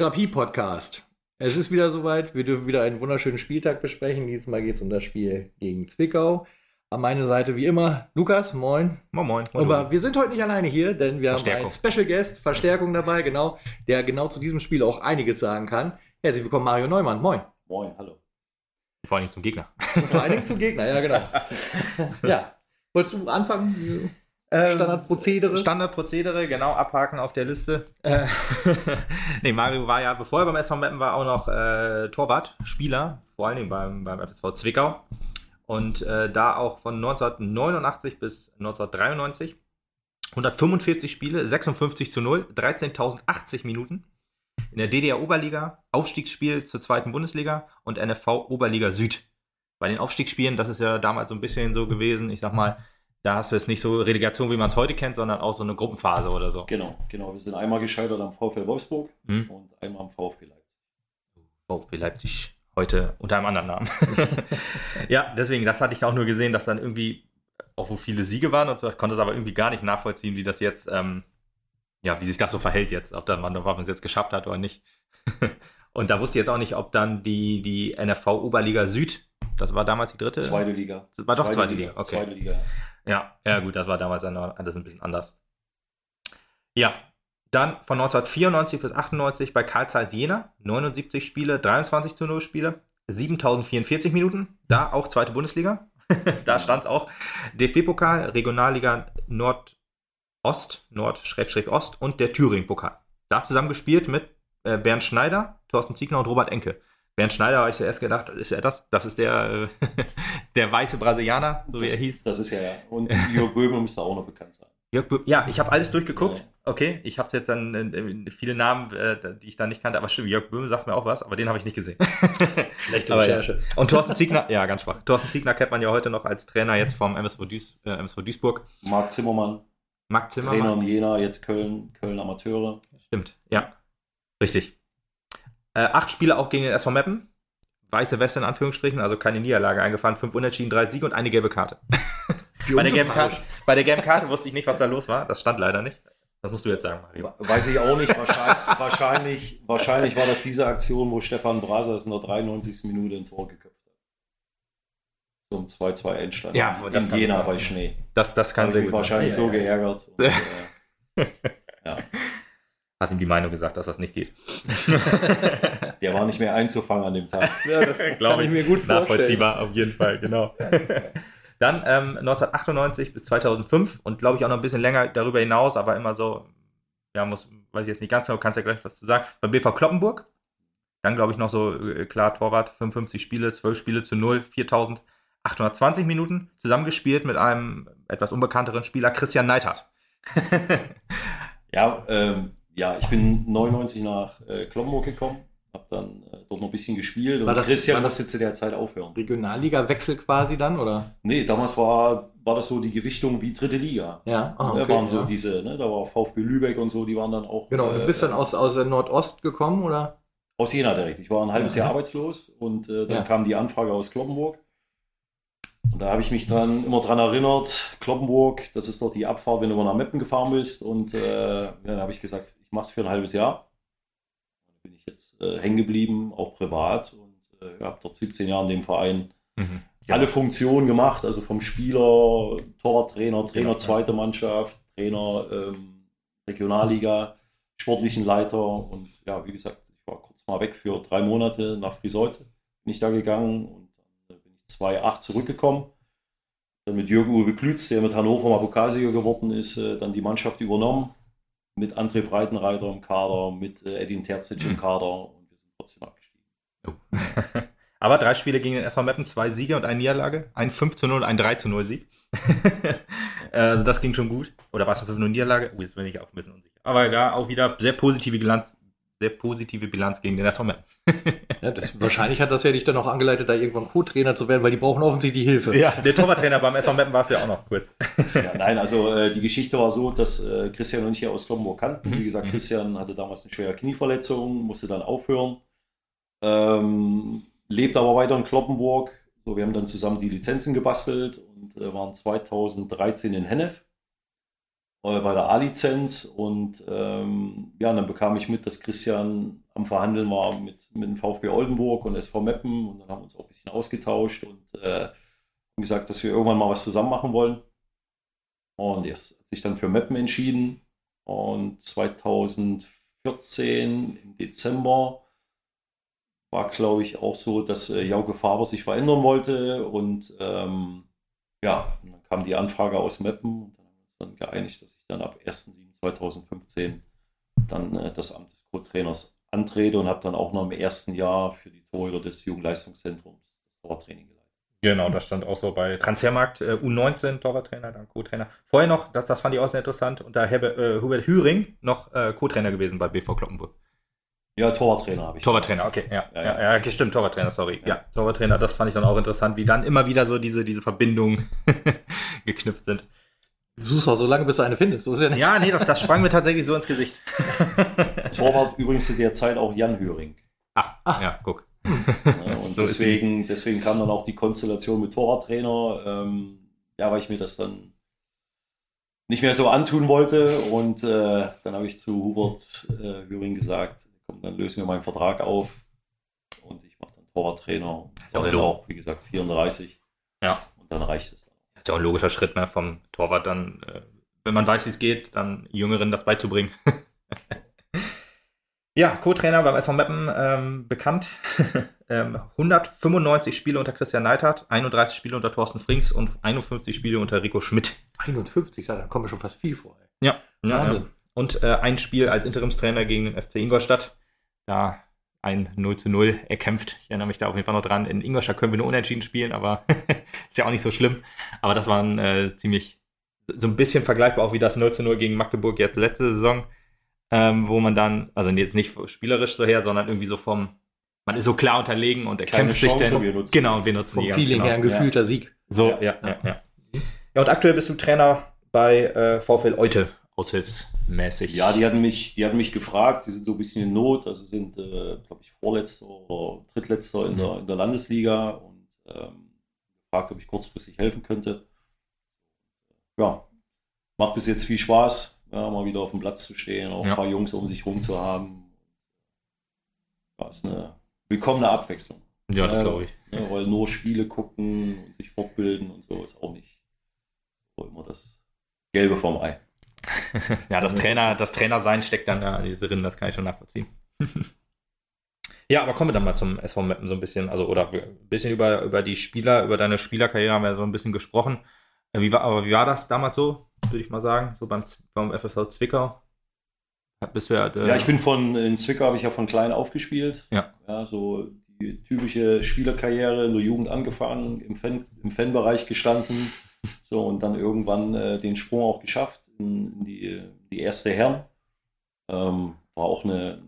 Therapie-Podcast. Es ist wieder soweit. Wir dürfen wieder einen wunderschönen Spieltag besprechen. Diesmal geht es um das Spiel gegen Zwickau. An meiner Seite wie immer Lukas, moin. Moin, moin. Aber wir sind heute nicht alleine hier, denn wir haben einen Special Guest, Verstärkung dabei, genau, der genau zu diesem Spiel auch einiges sagen kann. Herzlich willkommen, Mario Neumann. Moin. Moin, hallo. Vor allem zum Gegner. Vor allen Dingen zum Gegner, ja, genau. ja. Wolltest du anfangen? Ähm, Standardprozedere. Standardprozedere, genau, abhaken auf der Liste. Äh, nee, Mario war ja, bevor er beim SV Meppen war, auch noch äh, Torwart, Spieler, vor allen Dingen beim, beim FSV Zwickau. Und äh, da auch von 1989 bis 1993. 145 Spiele, 56 zu 0, 13.080 Minuten. In der DDR-Oberliga, Aufstiegsspiel zur zweiten Bundesliga und NFV Oberliga Süd. Bei den Aufstiegsspielen, das ist ja damals so ein bisschen so gewesen, ich sag mal, da hast du jetzt nicht so Relegation, wie man es heute kennt, sondern auch so eine Gruppenphase oder so. Genau, genau. Wir sind einmal gescheitert am VfL Wolfsburg hm. und einmal am VfB Leipzig. VfB Leipzig heute unter einem anderen Namen. ja, deswegen, das hatte ich auch nur gesehen, dass dann irgendwie auch wo viele Siege waren und so. Ich konnte es aber irgendwie gar nicht nachvollziehen, wie das jetzt, ähm, ja, wie sich das so verhält jetzt, ob, dann, ob man es jetzt geschafft hat oder nicht. und da wusste ich jetzt auch nicht, ob dann die, die NFV Oberliga Süd, das war damals die dritte? Zweite Liga. Das war doch zweite, zweite Liga. Liga. Okay. Zweite Liga. Ja, ja gut, das war damals alles ein bisschen anders. Ja, dann von 1994 bis 98 bei Karl Zeiss Jena, 79 Spiele, 23 zu 0 Spiele, 7044 Minuten, da auch zweite Bundesliga. da stand es auch. DFB-Pokal, Regionalliga Nordost, Nord-Ost und der Thüringen-Pokal. Da zusammengespielt mit äh, Bernd Schneider, Thorsten Ziegner und Robert Enke. Bernd Schneider habe ich zuerst gedacht, ist er das? Das ist der, äh, der weiße Brasilianer, so das, wie er hieß. Das ist er, ja. Und Jörg Böhme müsste auch noch bekannt sein. Jörg Böhme, ja, ich habe alles durchgeguckt. Ja. Okay, ich habe jetzt dann äh, viele Namen, äh, die ich dann nicht kannte, aber stimmt, Jörg Böhme sagt mir auch was, aber den habe ich nicht gesehen. Schlechte Recherche. Ja. Und Thorsten Ziegner, ja, ganz schwach. Thorsten Ziegner kennt man ja heute noch als Trainer jetzt vom MSV, Duis, äh, MSV Duisburg. Marc Zimmermann. Marc Zimmermann. Trainer in Jena, jetzt Köln, Köln Amateure. Stimmt, ja. Richtig. Äh, acht Spiele auch gegen den SV Meppen weiße Weste in Anführungsstrichen, also keine Niederlage eingefahren, fünf Unentschieden, drei Siege und eine gelbe Karte. bei, der gelben Karte bei der gelben Karte wusste ich nicht, was da los war. Das stand leider nicht. Das musst du jetzt sagen, Mario. Weiß ich auch nicht. Wahrscheinlich, wahrscheinlich, wahrscheinlich war das diese Aktion, wo Stefan Brasers in der 93. Minute ein Tor geköpft hat. Zum 2-2 Endstand. Ja, in das Jena bei Schnee. Das, das kann sehr gut wahrscheinlich sein. so geärgert. Und, äh, ja. Hast ihm die Meinung gesagt, dass das nicht geht. Der war nicht mehr einzufangen an dem Tag. Ja, das glaube ich mir gut Nachvollziehbar, auf jeden Fall, genau. Dann ähm, 1998 bis 2005 und glaube ich auch noch ein bisschen länger darüber hinaus, aber immer so, ja, muss, weiß ich jetzt nicht ganz genau, kannst ja gleich was zu sagen. Beim BV Kloppenburg, dann glaube ich noch so, äh, klar, Torwart, 55 Spiele, 12 Spiele zu 0, 4820 Minuten, zusammengespielt mit einem etwas unbekannteren Spieler, Christian Neithardt. ja, ähm, ja, ich bin 99 nach äh, Kloppenburg gekommen, habe dann äh, dort noch ein bisschen gespielt war das, Christian musste zu der Zeit aufhören. Regionalliga-Wechsel quasi dann, oder? Nee, damals war, war das so die Gewichtung wie dritte Liga. Ja, ah, okay, da waren so diese, ne, da war VfB Lübeck und so, die waren dann auch. Genau, du bist äh, dann aus, aus Nordost gekommen, oder? Aus Jena direkt. Ich war ein halbes ja. Jahr arbeitslos und äh, dann ja. kam die Anfrage aus Kloppenburg. Und da habe ich mich dann immer dran erinnert, Kloppenburg, das ist doch die Abfahrt, wenn du mal nach Meppen gefahren bist. Und äh, dann habe ich gesagt, mache es für ein halbes Jahr. Dann bin ich jetzt äh, hängen geblieben, auch privat und äh, habe dort 17 Jahre in dem Verein mhm. ja. alle Funktionen gemacht, also vom Spieler, Torwarttrainer, Trainer genau. zweite Mannschaft, Trainer ähm, Regionalliga, sportlichen Leiter und ja, wie gesagt, ich war kurz mal weg für drei Monate nach Friseute, bin ich da gegangen und dann bin ich 2008 zurückgekommen. Dann mit Jürgen Uwe Klütz, der mit Hannover mal Pokalsieger geworden ist, äh, dann die Mannschaft übernommen mit André Breitenreiter im Kader, mit äh, Edin Terzic im mhm. Kader und wir sind trotzdem abgestiegen. Oh. Aber drei Spiele gegen den SV Meppen, zwei Siege und eine Niederlage. Ein 5 zu 0 und ein 3 zu 0 Sieg. also das ging schon gut. Oder war es eine 5 0 Niederlage? Oh, jetzt bin ich auch ein bisschen unsicher. Aber da auch wieder sehr positive Bilanz, sehr positive Bilanz gegen den SV Meppen. ja, das, wahrscheinlich hat das ja dich dann auch angeleitet, da irgendwann Co-Trainer zu werden, weil die brauchen offensichtlich Hilfe. Ja, der Torwarttrainer beim SV Meppen war es ja auch noch kurz. ja, nein, also äh, die Geschichte war so, dass äh, Christian und ich ja aus Kloppenburg kannten. Mhm. Wie gesagt, mhm. Christian hatte damals eine schwere Knieverletzung, musste dann aufhören. Ähm, lebt aber weiter in Kloppenburg. So, wir haben dann zusammen die Lizenzen gebastelt und äh, waren 2013 in Hennef bei der A-Lizenz und ähm, ja, dann bekam ich mit, dass Christian am Verhandeln war mit, mit dem VfB Oldenburg und SV Meppen und dann haben wir uns auch ein bisschen ausgetauscht und äh, gesagt, dass wir irgendwann mal was zusammen machen wollen. Und er hat sich dann für Meppen entschieden und 2014 im Dezember war, glaube ich, auch so, dass äh, Jauke Faber sich verändern wollte und ähm, ja, dann kam die Anfrage aus Meppen und dann geeinigt, dass ich dann ab 1.7.2015 dann äh, das Amt des Co-Trainers antrete und habe dann auch noch im ersten Jahr für die Torhüter des Jugendleistungszentrums das Torwarttraining geleitet. Genau, das stand auch so bei Transfermarkt äh, U19 Torwarttrainer, dann Co-Trainer. Vorher noch, das, das fand ich auch sehr interessant, unter Herbert, äh, Hubert Hüring noch äh, Co-Trainer gewesen bei BV Kloppenburg. Ja, Torwarttrainer habe ich. Torwarttrainer, okay, ja. Ja, ja, ja. ja stimmt, Torwarttrainer, sorry. Ja. ja, Torwarttrainer, das fand ich dann auch interessant, wie dann immer wieder so diese, diese Verbindungen geknüpft sind. Du suchst auch so lange, bis du eine findest. So ja, ja, nee, das, das sprang mir tatsächlich so ins Gesicht. Torwart übrigens zu der Zeit auch Jan Höring. Ach, Ach. ja, guck. Ja, und so deswegen, deswegen kam dann auch die Konstellation mit Torwarttrainer. Ähm, ja, weil ich mir das dann nicht mehr so antun wollte. Und äh, dann habe ich zu Hubert äh, Höring gesagt, komm, dann lösen wir meinen Vertrag auf und ich mache dann Torwarttrainer. Ja, auch, auch, wie gesagt, 34. Ja. Und dann reicht es ist ja auch ein logischer Schritt, ne, vom Torwart dann, äh, wenn man weiß, wie es geht, dann Jüngeren das beizubringen. ja, Co-Trainer beim SV Meppen ähm, bekannt. ähm, 195 Spiele unter Christian Neithardt, 31 Spiele unter Thorsten Frings und 51 Spiele unter Rico Schmidt. 51, da kommen schon fast viel vor. Ey. Ja, ja, ja. Und äh, ein Spiel als Interimstrainer gegen den FC Ingolstadt. Da ein 0 zu 0 erkämpft. Ich erinnere mich da auf jeden Fall noch dran. In Ingolstadt können wir nur unentschieden spielen, aber ist ja auch nicht so schlimm. Aber das war ein äh, ziemlich, so ein bisschen vergleichbar auch wie das 0 zu 0 gegen Magdeburg jetzt letzte Saison, ähm, wo man dann, also jetzt nicht spielerisch so her, sondern irgendwie so vom, man ist so klar unterlegen und er kämpft sich dann. Wir nutzen genau, wir nutzen vom die Feeling genau. her ein gefühlter ja. Sieg. So, ja, ja, ja, ja. Ja, und aktuell bist du Trainer bei äh, VfL Eute aushilfsmäßig. Ja, die hatten mich, die hatten mich gefragt, die sind so ein bisschen in Not, also sind, äh, glaube ich, Vorletzter oder Drittletzter in, mhm. der, in der Landesliga und ähm, gefragt, ob ich kurzfristig helfen könnte. Ja, macht bis jetzt viel Spaß, ja, mal wieder auf dem Platz zu stehen, auch ja. ein paar Jungs um sich rum zu haben. Ja, ist eine willkommene Abwechslung. Ja, das glaube ich. Ja, weil nur Spiele gucken und sich fortbilden und so ist auch nicht so immer das Gelbe vom Ei ja, das Trainer, das Trainersein steckt dann da drin, das kann ich schon nachvollziehen. ja, aber kommen wir dann mal zum SV Mappen so ein bisschen, also oder ein bisschen über, über die Spieler, über deine Spielerkarriere haben wir so ein bisschen gesprochen. Äh, wie war, aber wie war das damals so, würde ich mal sagen, so beim, beim FSV Zwickau? Bist du ja, äh, ja, ich bin von, in Zwickau habe ich ja von klein aufgespielt. Ja. Ja, so die typische Spielerkarriere in der Jugend angefangen, im, Fan, im Fanbereich gestanden, so und dann irgendwann äh, den Sprung auch geschafft in die, die erste Herren. Ähm, war auch eine,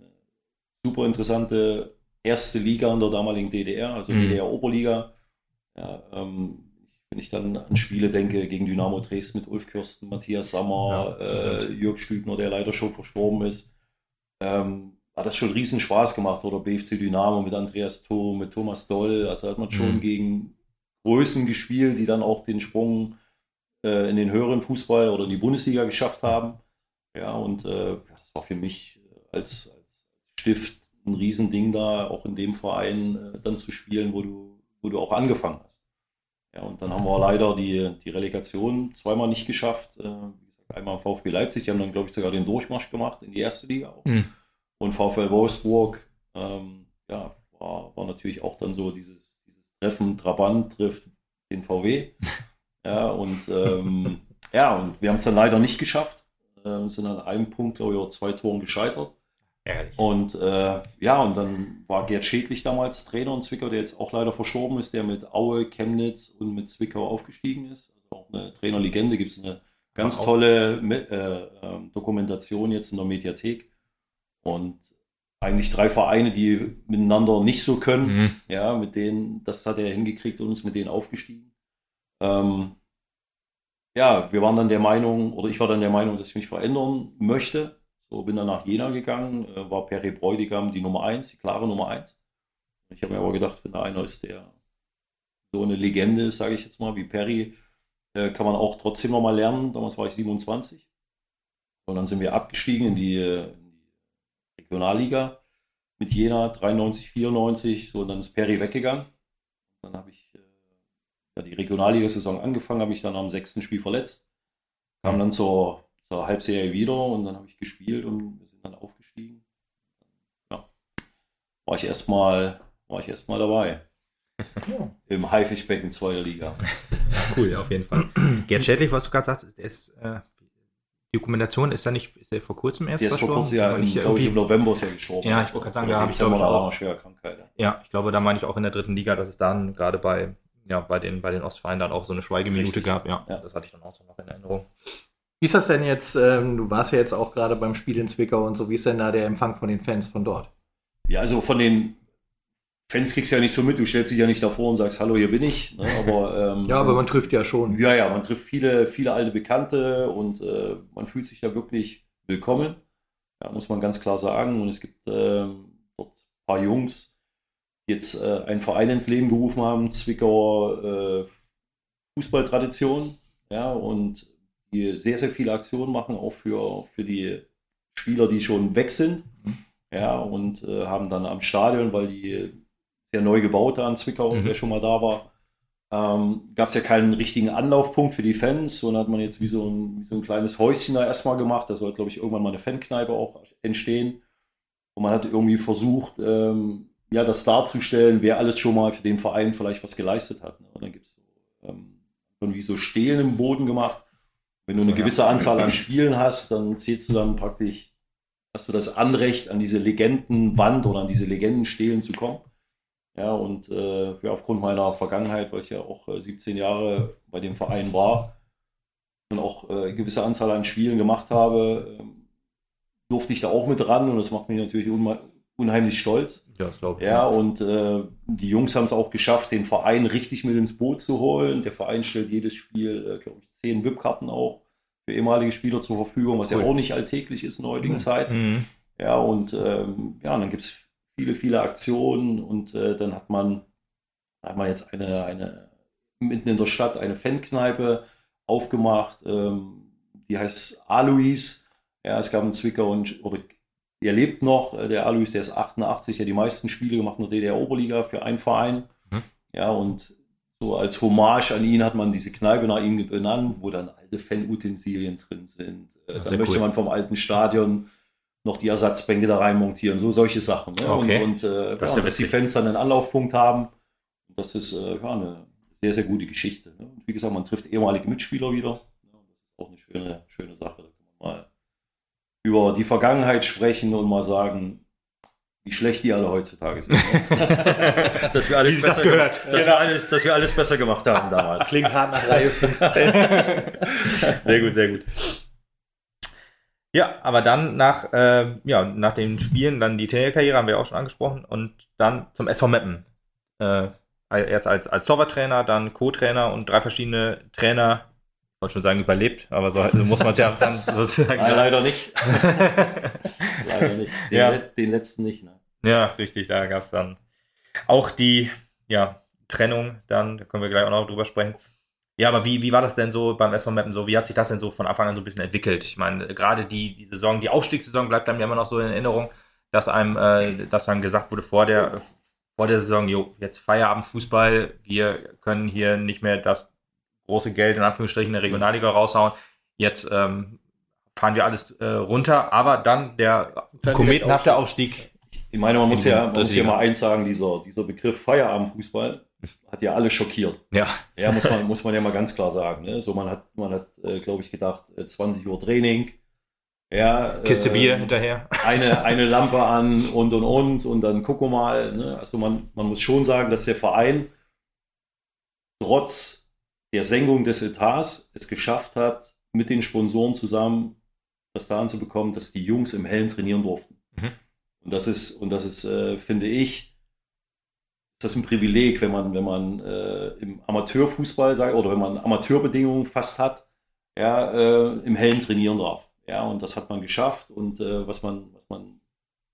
super interessante erste Liga in der damaligen DDR, also mhm. DDR-Oberliga. Ja, ähm, wenn ich dann an Spiele denke gegen Dynamo Dresden mit Ulf Kürsten, Matthias Sammer, ja, äh, Jörg Stübner, der leider schon verstorben ist, ähm, hat das schon riesen Spaß gemacht. Oder BFC Dynamo mit Andreas Thom, mit Thomas Doll. Also hat man schon mhm. gegen Größen gespielt, die dann auch den Sprung äh, in den höheren Fußball oder in die Bundesliga geschafft haben. Ja, und äh, das war für mich als, als Stift ein Riesending da, auch in dem Verein äh, dann zu spielen, wo du, wo du auch angefangen hast. Ja, und dann haben wir leider die, die Relegation zweimal nicht geschafft. Äh, einmal im VfB Leipzig, die haben dann, glaube ich, sogar den Durchmarsch gemacht in die erste Liga auch. Mhm. Und VfL Wolfsburg, ähm, ja, war, war natürlich auch dann so dieses, dieses Treffen, Trabant trifft den VW. Ja, und ähm, ja, und wir haben es dann leider nicht geschafft. Äh, sind an einem Punkt, glaube ich, auch zwei Toren gescheitert. Ehrlich. Und äh, ja, und dann war Gerd Schädlich damals Trainer in Zwickau, der jetzt auch leider verstorben ist, der mit Aue, Chemnitz und mit Zwickau aufgestiegen ist. Also auch eine Trainerlegende, gibt es eine ganz tolle äh, äh, Dokumentation jetzt in der Mediathek. Und eigentlich drei Vereine, die miteinander nicht so können, mhm. ja, mit denen, das hat er hingekriegt und uns mit denen aufgestiegen. Ähm, ja, wir waren dann der Meinung, oder ich war dann der Meinung, dass ich mich verändern möchte. So bin dann nach Jena gegangen, äh, war Peri Bräutigam die Nummer 1, die klare Nummer 1. Ich habe mir aber gedacht, wenn da einer ist, der so eine Legende ist, sage ich jetzt mal, wie Perry, äh, kann man auch trotzdem noch mal lernen. Damals war ich 27. Und dann sind wir abgestiegen in die, in die Regionalliga mit Jena 93, 94. So, und dann ist Perry weggegangen. Dann habe ich äh, ja, die Regionalliga-Saison angefangen, habe ich dann am sechsten Spiel verletzt. Kam dann zur, zur Halbserie wieder und dann habe ich gespielt und wir sind dann aufgestiegen. Ja, war ich erstmal war ich erstmal dabei. Ja. Im Haifischbecken zweiter Liga. Cool, auf jeden Fall. Gerd Schädlich, was du gerade sagst, ist, äh, die Dokumentation ist da nicht ist vor kurzem erst der ist verstorben? Vor kurzem, ja, im, ich, ich, im November ist er gestorben. Ja, ich wollte gerade sagen, da habe ich glaube ich auch schwere Krankheit. Ja. ja, ich glaube, da meine ich auch in der dritten Liga, dass es dann gerade bei ja, bei den, bei den Ostvereinen dann auch so eine Schweigeminute Richtig. gab. Ja, ja, das hatte ich dann auch so noch in Erinnerung. Wie ist das denn jetzt? Ähm, du warst ja jetzt auch gerade beim Spiel in Zwickau und so. Wie ist denn da der Empfang von den Fans von dort? Ja, also von den Fans kriegst du ja nicht so mit, du stellst dich ja nicht davor und sagst, hallo, hier bin ich. Ne? Aber, ähm, ja, aber man trifft ja schon. Ja, ja, man trifft viele, viele alte Bekannte und äh, man fühlt sich ja wirklich willkommen. Ja, muss man ganz klar sagen. Und es gibt ähm, dort ein paar Jungs, jetzt äh, einen Verein ins Leben gerufen haben, Zwickauer äh, Fußballtradition. Ja, und die sehr, sehr viele Aktionen machen, auch für, für die Spieler, die schon weg sind. Mhm. Ja, und äh, haben dann am Stadion, weil die sehr neu gebaut da in Zwickau, mhm. wer schon mal da war. Ähm, Gab es ja keinen richtigen Anlaufpunkt für die Fans, sondern hat man jetzt wie so ein, wie so ein kleines Häuschen da erstmal gemacht. Da soll, glaube ich, irgendwann mal eine Fankneipe auch entstehen. Und man hat irgendwie versucht, ähm, ja, das darzustellen, wer alles schon mal für den Verein vielleicht was geleistet hat. Ne? Und dann gibt es ähm, wie so Stelen im Boden gemacht. Wenn du eine gewisse Anzahl an Spielen hast, dann zählst du dann praktisch, hast du das Anrecht, an diese Legendenwand oder an diese Legendenstelen zu kommen. Ja, und äh, ja, aufgrund meiner Vergangenheit, weil ich ja auch äh, 17 Jahre bei dem Verein war und auch äh, eine gewisse Anzahl an Spielen gemacht habe, ähm, durfte ich da auch mit ran und das macht mich natürlich unheimlich stolz. Ja, das glaube ich. Ja, und äh, die Jungs haben es auch geschafft, den Verein richtig mit ins Boot zu holen. Der Verein stellt jedes Spiel, äh, glaube ich, zehn VIP-Karten auch für ehemalige Spieler zur Verfügung, was cool. ja auch nicht alltäglich ist in der heutigen mhm. Zeit. Mhm. Ja, und ähm, ja, dann gibt es viele, viele Aktionen und äh, dann hat man, hat man jetzt eine, eine mitten in der Stadt eine Fankneipe aufgemacht, ähm, die heißt Alois. Ja, es gab einen Zwickau und oder er lebt noch, äh, der Alois, der ist 88, der hat die meisten Spiele gemacht in der DDR-Oberliga für einen Verein. Mhm. Ja, und so als Hommage an ihn hat man diese Kneipe nach ihm benannt, wo dann alte Fanutensilien drin sind. Äh, da möchte cool. man vom alten Stadion noch die Ersatzbänke da rein montieren, so solche Sachen. Ne? Okay. Und, und äh, das ja, dass die Fans dann einen Anlaufpunkt haben, das ist äh, ja, eine sehr, sehr gute Geschichte. Ne? Und wie gesagt, man trifft ehemalige Mitspieler wieder. Ja, das ist auch eine schöne, schöne Sache. Da kann man mal über die Vergangenheit sprechen und mal sagen, wie schlecht die alle heutzutage sind. Ne? dass, wir alles besser das gehört. Dass, ja. wir alles, dass wir alles besser gemacht haben damals. Klingt hart nach Reihe 5. sehr gut, sehr gut. Ja, aber dann nach, äh, ja, nach den Spielen, dann die Trainerkarriere haben wir auch schon angesprochen und dann zum SV Meppen. Äh, erst als, als Torwarttrainer, dann Co-Trainer und drei verschiedene Trainer, wollte schon sagen, überlebt, aber so, so muss man es ja dann sozusagen. Nein, leider nicht. leider nicht. Den, ja. den letzten nicht, ne? Ja, richtig, da gab es dann auch die ja, Trennung, dann, da können wir gleich auch noch drüber sprechen. Ja, aber wie, wie war das denn so beim SV Mappen so? Wie hat sich das denn so von Anfang an so ein bisschen entwickelt? Ich meine, gerade die, die Saison, die Aufstiegssaison bleibt einem ja immer noch so in Erinnerung, dass einem, äh, dass dann gesagt wurde vor der, vor der Saison, jo, jetzt Feierabend Fußball, wir können hier nicht mehr das große Geld in Anführungsstrichen in der Regionalliga raushauen. Jetzt ähm, fahren wir alles äh, runter, aber dann der dann kometenhafte Aufstieg. Ich meine, man muss ja, man muss ja mal eins sagen, dieser, dieser Begriff Feierabendfußball, hat ja alle schockiert. Ja. Ja, muss man, muss man ja mal ganz klar sagen. Ne? So, man hat, man hat, äh, glaube ich, gedacht, 20 äh, Uhr Training. Ja, Kiste äh, Bier hinterher. Eine, eine Lampe an und und und und dann gucken wir mal. Ne? Also man, man muss schon sagen, dass der Verein trotz der Senkung des Etats es geschafft hat, mit den Sponsoren zusammen das daran zu bekommen, dass die Jungs im Hellen trainieren durften. Mhm. Und das ist, und das ist, äh, finde ich, das ein Privileg, wenn man, wenn man äh, im Amateurfußball sagt oder wenn man Amateurbedingungen fast hat, ja, äh, im Hellen trainieren darf. Ja, und das hat man geschafft. Und äh, was, man, was man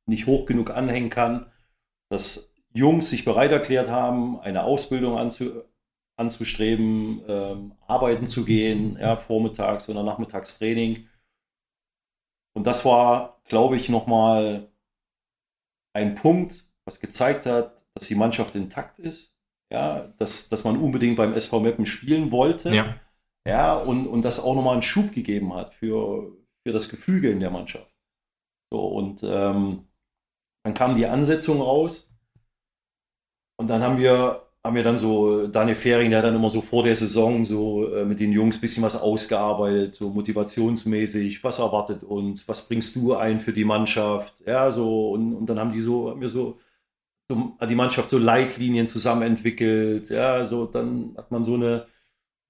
nicht hoch genug anhängen kann, dass Jungs sich bereit erklärt haben, eine Ausbildung anzu, anzustreben, ähm, arbeiten zu gehen, ja, vormittags oder nachmittags Training. und das war, glaube ich, nochmal ein Punkt, was gezeigt hat, dass die Mannschaft intakt ist. Ja, dass, dass man unbedingt beim SV Meppen spielen wollte. Ja. Ja, und, und das auch nochmal einen Schub gegeben hat für, für das Gefüge in der Mannschaft. So, und ähm, dann kam die Ansetzung raus. Und dann haben wir haben wir dann so, Daniel Fehring, der hat dann immer so vor der Saison so äh, mit den Jungs ein bisschen was ausgearbeitet, so motivationsmäßig, was erwartet uns, was bringst du ein für die Mannschaft, ja, so, und, und dann haben die so, haben wir so, so, hat die Mannschaft so Leitlinien zusammen entwickelt, ja, so, dann hat man so eine,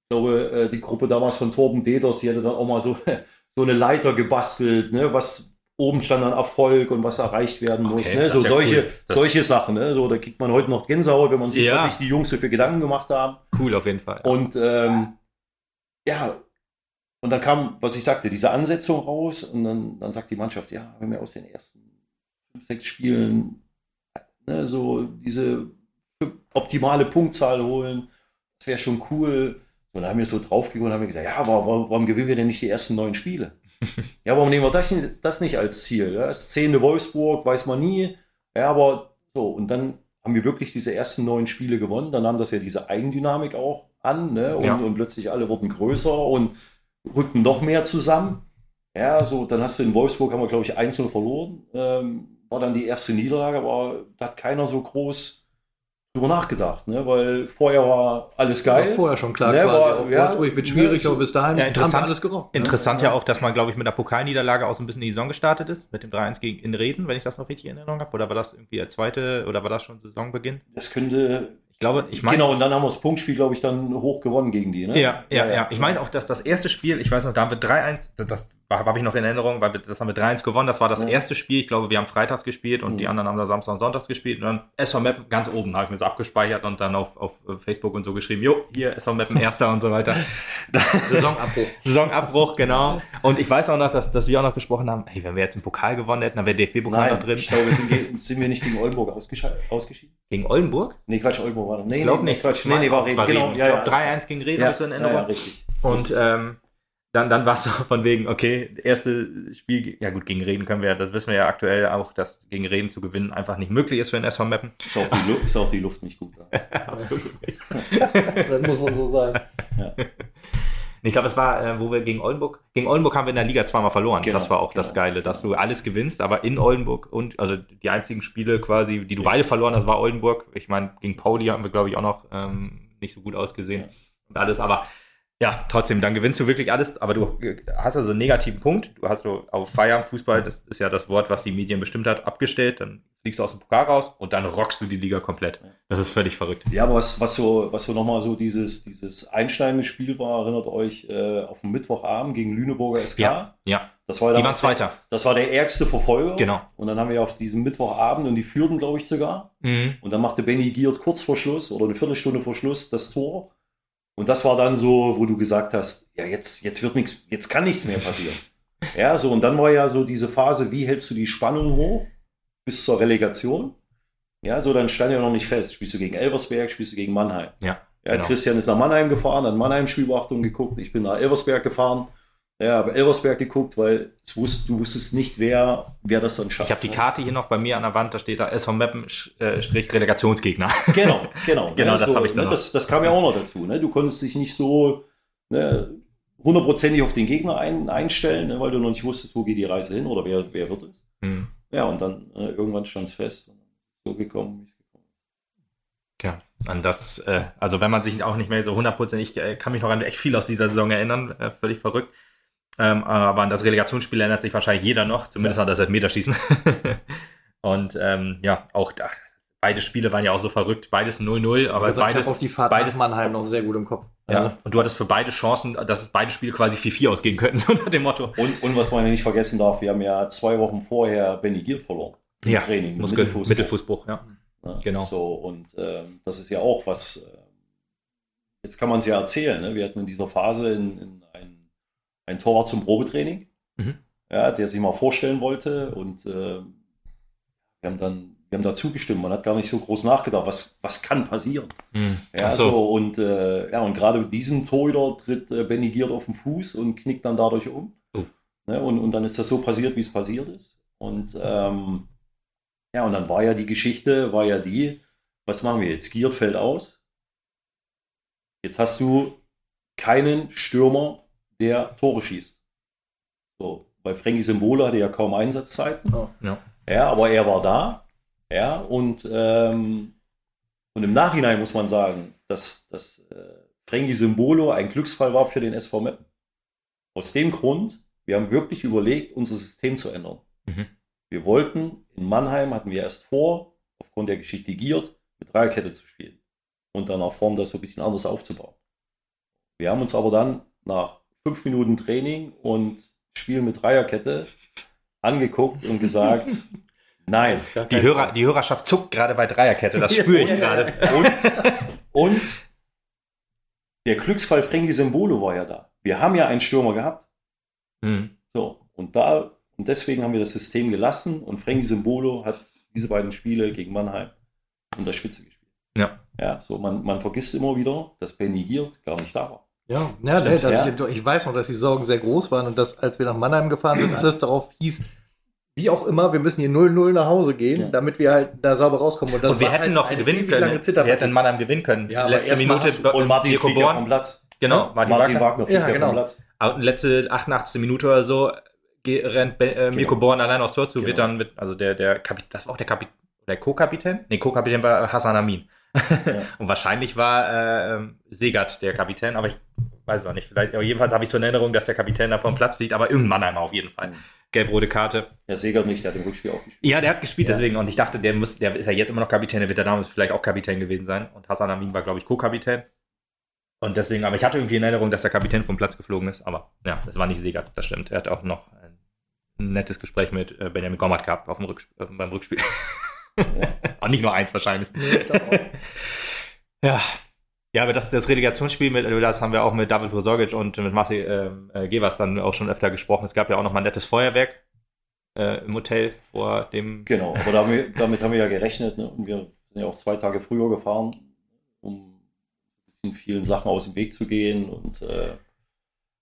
ich glaube, äh, die Gruppe damals von Torben Deders, die hatte dann auch mal so, so eine Leiter gebastelt, ne, was, oben stand dann Erfolg und was erreicht werden muss. Okay, ne? So ja solche, cool. solche Sachen. Ne? So, da kriegt man heute noch Gänsehaut, wenn man sieht, ja. was sich die Jungs so für Gedanken gemacht haben. Cool, auf jeden Fall. Ja. Und ähm, ja, und dann kam, was ich sagte, diese Ansetzung raus und dann, dann sagt die Mannschaft, ja, wenn wir aus den ersten fünf, sechs Spielen ne, so diese optimale Punktzahl holen, das wäre schon cool. Und dann haben wir so draufgegangen und haben gesagt, ja, warum, warum gewinnen wir denn nicht die ersten neun Spiele? ja, warum nehmen wir das, das nicht als Ziel? Ja? Das zehnte Wolfsburg, weiß man nie. Ja, aber so, und dann haben wir wirklich diese ersten neun Spiele gewonnen. Dann nahm das ja diese Eigendynamik auch an, ne? Und, ja. und plötzlich alle wurden größer und rückten noch mehr zusammen. Ja, so, dann hast du in Wolfsburg, haben wir, glaube ich, 1-0 verloren. Ähm, war dann die erste Niederlage, aber da hat keiner so groß drüber nachgedacht, ne? weil vorher war alles geil. War vorher schon klar, ne? quasi. War, ja, Wolfsburg wird schwierig, ja, aber bis dahin ja, interessant, alles gerockt. Ne? Interessant ja. ja auch, dass man, glaube ich, mit der Pokalniederlage auch so ein bisschen die Saison gestartet ist, mit dem 3-1 gegen in Reden, wenn ich das noch richtig in Erinnerung habe. Oder war das irgendwie der zweite, oder war das schon Saisonbeginn? Das könnte, ich glaube, ich meine. Genau, und dann haben wir das Punktspiel, glaube ich, dann hoch gewonnen gegen die, ne? Ja, ja, ja. ja. Ich meine auch, dass das erste Spiel, ich weiß noch, da haben wir 3-1, das habe ich noch in Erinnerung, weil wir, das haben wir 3-1 gewonnen. Das war das ja. erste Spiel. Ich glaube, wir haben freitags gespielt und mhm. die anderen haben da Samstag und Sonntags gespielt. Und dann SV Mappen ganz oben, habe ich mir so abgespeichert und dann auf, auf Facebook und so geschrieben, jo, hier SV Mappen Erster und so weiter. Saisonabbruch. Saisonabbruch, genau. Und ich weiß auch noch, dass, dass wir auch noch gesprochen haben, hey, wenn wir jetzt einen Pokal gewonnen hätten, dann wäre DFB-Pokal noch drin. Ich glaube, sind, sind wir nicht gegen Oldenburg ausgeschieden? Gegen Oldenburg? Nee, Quatsch, Oldenburg war das. Nee, ich glaube nee, nicht. Quatsch. Nee, nee, war Reden. Genau, ja, ich glaube, 3-1 gegen Reden, ja, ist so in Erinnerung. Ja, ja, richtig. Und ähm, dann, dann war es so von wegen, okay, erste Spiel, ja gut, gegen Reden können wir, das wissen wir ja aktuell auch, dass gegen Reden zu gewinnen einfach nicht möglich ist für den SV Mappen. Ist auch die, Luft, ist auch die Luft nicht gut. Ja. Absolut das muss man so sagen. Ja. Ich glaube, es war, äh, wo wir gegen Oldenburg, gegen Oldenburg haben wir in der Liga zweimal verloren. Genau, das war auch genau, das Geile, dass du alles gewinnst, aber in Oldenburg und, also die einzigen Spiele quasi, die du beide verloren hast, war Oldenburg. Ich meine, gegen Pauli haben wir, glaube ich, auch noch ähm, nicht so gut ausgesehen und alles, aber ja, trotzdem, dann gewinnst du wirklich alles, aber du hast also einen negativen Punkt. Du hast so auf Feierabendfußball, das ist ja das Wort, was die Medien bestimmt hat, abgestellt. Dann fliegst du aus dem Pokal raus und dann rockst du die Liga komplett. Das ist völlig verrückt. Ja, aber was, was so, was so nochmal so dieses, dieses einschneidende Spiel war, erinnert euch äh, auf dem Mittwochabend gegen Lüneburger SK. Ja, ja. Das war die waren Zweiter. Das war der ärgste Verfolger. Genau. Und dann haben wir auf diesem Mittwochabend und die führten, glaube ich, sogar. Mhm. Und dann machte Benny Giert kurz vor Schluss oder eine Viertelstunde vor Schluss das Tor. Und das war dann so, wo du gesagt hast, ja, jetzt, jetzt wird nichts, jetzt kann nichts mehr passieren. ja, so, und dann war ja so diese Phase, wie hältst du die Spannung hoch bis zur Relegation? Ja, so, dann stand ja noch nicht fest. Spielst du gegen Elversberg, spielst du gegen Mannheim? Ja. Ja, genau. Christian ist nach Mannheim gefahren, hat Mannheim Spielbeachtung geguckt, ich bin nach Elversberg gefahren. Ja, habe Elversberg geguckt, weil wusst, du wusstest nicht, wer, wer das dann schafft. Ich habe die ne? Karte hier noch bei mir an der Wand, da steht da SV Meppen äh, Relegationsgegner. Genau, genau. genau, ne, das so, habe ich dann. Ne, das, das kam ja auch noch dazu. Ne? Du konntest dich nicht so ne, hundertprozentig auf den Gegner ein, einstellen, ne, weil du noch nicht wusstest, wo geht die Reise hin oder wer, wer wird es. Hm. Ja, und dann äh, irgendwann stand es fest. So gekommen, wie es gekommen ist. Tja, an das, äh, also wenn man sich auch nicht mehr so hundertprozentig, ich äh, kann mich noch an echt viel aus dieser Saison erinnern, äh, völlig verrückt. Ähm, aber an das Relegationsspiel erinnert sich wahrscheinlich jeder noch, zumindest ja. an das Elfmeterschießen. und ähm, ja, auch da, beide Spiele waren ja auch so verrückt, beides 0-0, aber also beides. auch die Fahrt beides Mannheim noch sehr gut im Kopf. Ja, also. und du hattest für beide Chancen, dass beide Spiele quasi 4-4 ausgehen könnten, unter dem Motto. Und, und was man ja nicht vergessen darf, wir haben ja zwei Wochen vorher Benny Giert verloren. Im ja, Training. Mittelfußbruch. Mittelfußbruch, ja. ja. Genau. So, und ähm, das ist ja auch was, äh, jetzt kann man es ja erzählen, ne? wir hatten in dieser Phase in, in ein Torwart zum Probetraining, mhm. ja, der sich mal vorstellen wollte und äh, wir haben dann wir haben da zugestimmt. Man hat gar nicht so groß nachgedacht, was, was kann passieren. Mhm. Ja, so. so. und, äh, ja, und gerade mit diesem Torhüter tritt äh, Benny Giert auf den Fuß und knickt dann dadurch um. Oh. Ne? Und, und dann ist das so passiert, wie es passiert ist. Und ähm, ja, und dann war ja die Geschichte, war ja die, was machen wir jetzt? Giert fällt aus. Jetzt hast du keinen Stürmer, der Tore schießt. So, bei Frankie Symbole hatte ja kaum Einsatzzeiten. Oh, ja. ja, aber er war da. Ja, und, ähm, und im Nachhinein muss man sagen, dass, dass äh, Frankie Symbolo ein Glücksfall war für den SV Meppen. Aus dem Grund, wir haben wirklich überlegt, unser System zu ändern. Mhm. Wir wollten, in Mannheim hatten wir erst vor, aufgrund der Geschichte Giert, mit Dreierkette zu spielen und dann nach vorn das so ein bisschen anders aufzubauen. Wir haben uns aber dann nach fünf Minuten Training und Spiel mit Dreierkette angeguckt und gesagt, nein. Die, Hörer, die Hörerschaft zuckt gerade bei Dreierkette, das spüre ich gerade. Und, und der Glücksfall Frankie Symbolo war ja da. Wir haben ja einen Stürmer gehabt. Mhm. So, und da, und deswegen haben wir das System gelassen und Frankie Symbolo hat diese beiden Spiele gegen Mannheim unter Spitze gespielt. Ja. Ja, so, man, man vergisst immer wieder, dass Benny Hirt gar nicht da war. Ja, ja, Stimmt, das, ja. Ich, ich, weiß noch, dass die Sorgen sehr groß waren und dass, als wir nach Mannheim gefahren sind, alles darauf hieß, wie auch immer, wir müssen hier 0-0 nach Hause gehen, ja. damit wir halt da sauber rauskommen. Und, das und wir hätten halt noch gewinnen können. Wir hätten in Mannheim gewinnen können. Ja, letzte Minute und Martin Mirko fliegt ja vom Platz. Genau, Martin, Martin Wagner fliegt ja, genau. vom Platz. Aber letzte 88. Minute oder so rennt äh, Mirko genau. Born allein aufs Tor zu, genau. wird dann mit, also der, der Kapitän, das war auch der Kapitän, der Co-Kapitän? Nee, Co-Kapitän war Hassan Amin. Ja. und wahrscheinlich war äh, ähm, Segert der Kapitän, aber ich weiß es auch nicht. Vielleicht, jedenfalls habe ich so in Erinnerung, dass der Kapitän da vom Platz fliegt, aber irgendein Mannheimer auf jeden Fall. Mhm. Gelb-rote Karte. Der Segert nicht, der hat im Rückspiel auch gespielt. Ja, der hat gespielt, ja. deswegen. Und ich dachte, der, muss, der ist ja jetzt immer noch Kapitän, der wird ja damals vielleicht auch Kapitän gewesen sein. Und Hassan Amin war, glaube ich, Co-Kapitän. Und deswegen, aber ich hatte irgendwie in Erinnerung, dass der Kapitän vom Platz geflogen ist. Aber ja, das war nicht Segert, das stimmt. Er hat auch noch ein nettes Gespräch mit äh, Benjamin Gommert gehabt auf dem Rücksp äh, beim Rückspiel. Und nicht nur eins wahrscheinlich. Nee, ja. Ja, aber das, das Relegationsspiel, mit, das haben wir auch mit David Vrosorgic und mit Marcel äh, äh, Gevers dann auch schon öfter gesprochen. Es gab ja auch noch mal ein nettes Feuerwerk äh, im Hotel vor dem. Genau, aber damit, damit haben wir ja gerechnet. Ne? Und wir sind ja auch zwei Tage früher gefahren, um vielen Sachen aus dem Weg zu gehen. Und äh,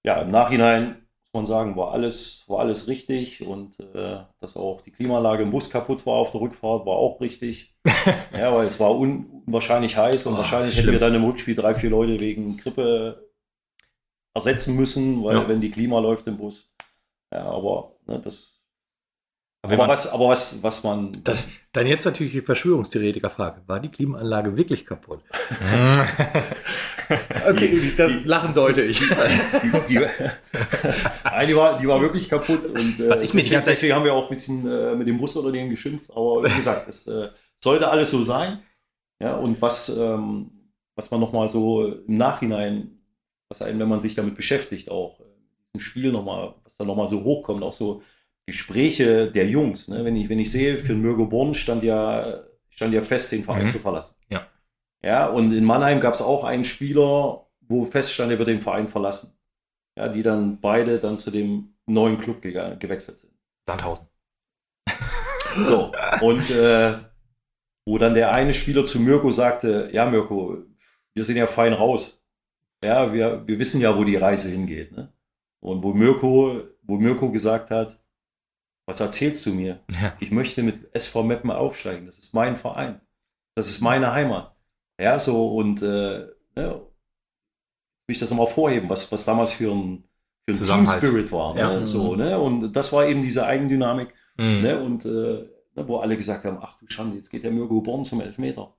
ja, im Nachhinein man sagen, war alles, war alles richtig und äh, dass auch die Klimaanlage im Bus kaputt war auf der Rückfahrt, war auch richtig. ja, weil es war unwahrscheinlich heiß und oh, wahrscheinlich schlimm. hätten wir dann im Rückspiel drei, vier Leute wegen Grippe ersetzen müssen, weil ja. wenn die Klima läuft im Bus. Ja, aber ne, das aber, aber, was, aber was, was man. Das, dann jetzt natürlich die Verschwörungstheoretiker-Frage. War die Klimaanlage wirklich kaputt? okay, das die, Lachen deute ich. Die, die, Nein, die, war, die war wirklich kaputt. Und, äh, was ich mich deswegen, deswegen haben wir auch ein bisschen äh, mit dem Busunternehmen geschimpft. Aber wie gesagt, es äh, sollte alles so sein. Ja, und was, ähm, was man nochmal so im Nachhinein, was einen, wenn man sich damit beschäftigt, auch äh, im Spiel nochmal, was da nochmal so hochkommt, auch so Gespräche der Jungs. Ne? Wenn, ich, wenn ich sehe, für Mirko Born stand ja, stand ja fest, den Verein mhm. zu verlassen. Ja. Ja, und in Mannheim gab es auch einen Spieler, wo feststand, er wird den Verein verlassen. Ja, die dann beide dann zu dem neuen Club ge gewechselt sind. Sandhausen. So, und äh, wo dann der eine Spieler zu Mirko sagte, ja Mirko, wir sind ja fein raus. Ja, wir, wir wissen ja, wo die Reise hingeht. Ne? Und wo Mirko, wo Mirko gesagt hat, was erzählst du mir? Ja. Ich möchte mit SV Meppen aufsteigen. Das ist mein Verein. Das ist meine Heimat. Ja, so und äh, ja, will ich das nochmal vorheben, was, was damals für ein, für ein Team Spirit war. Ne? Ja. So, ne? Und das war eben diese Eigendynamik. Mhm. Ne? Und äh, ne, wo alle gesagt haben, ach du Schande, jetzt geht der Mirko Born zum Elfmeter.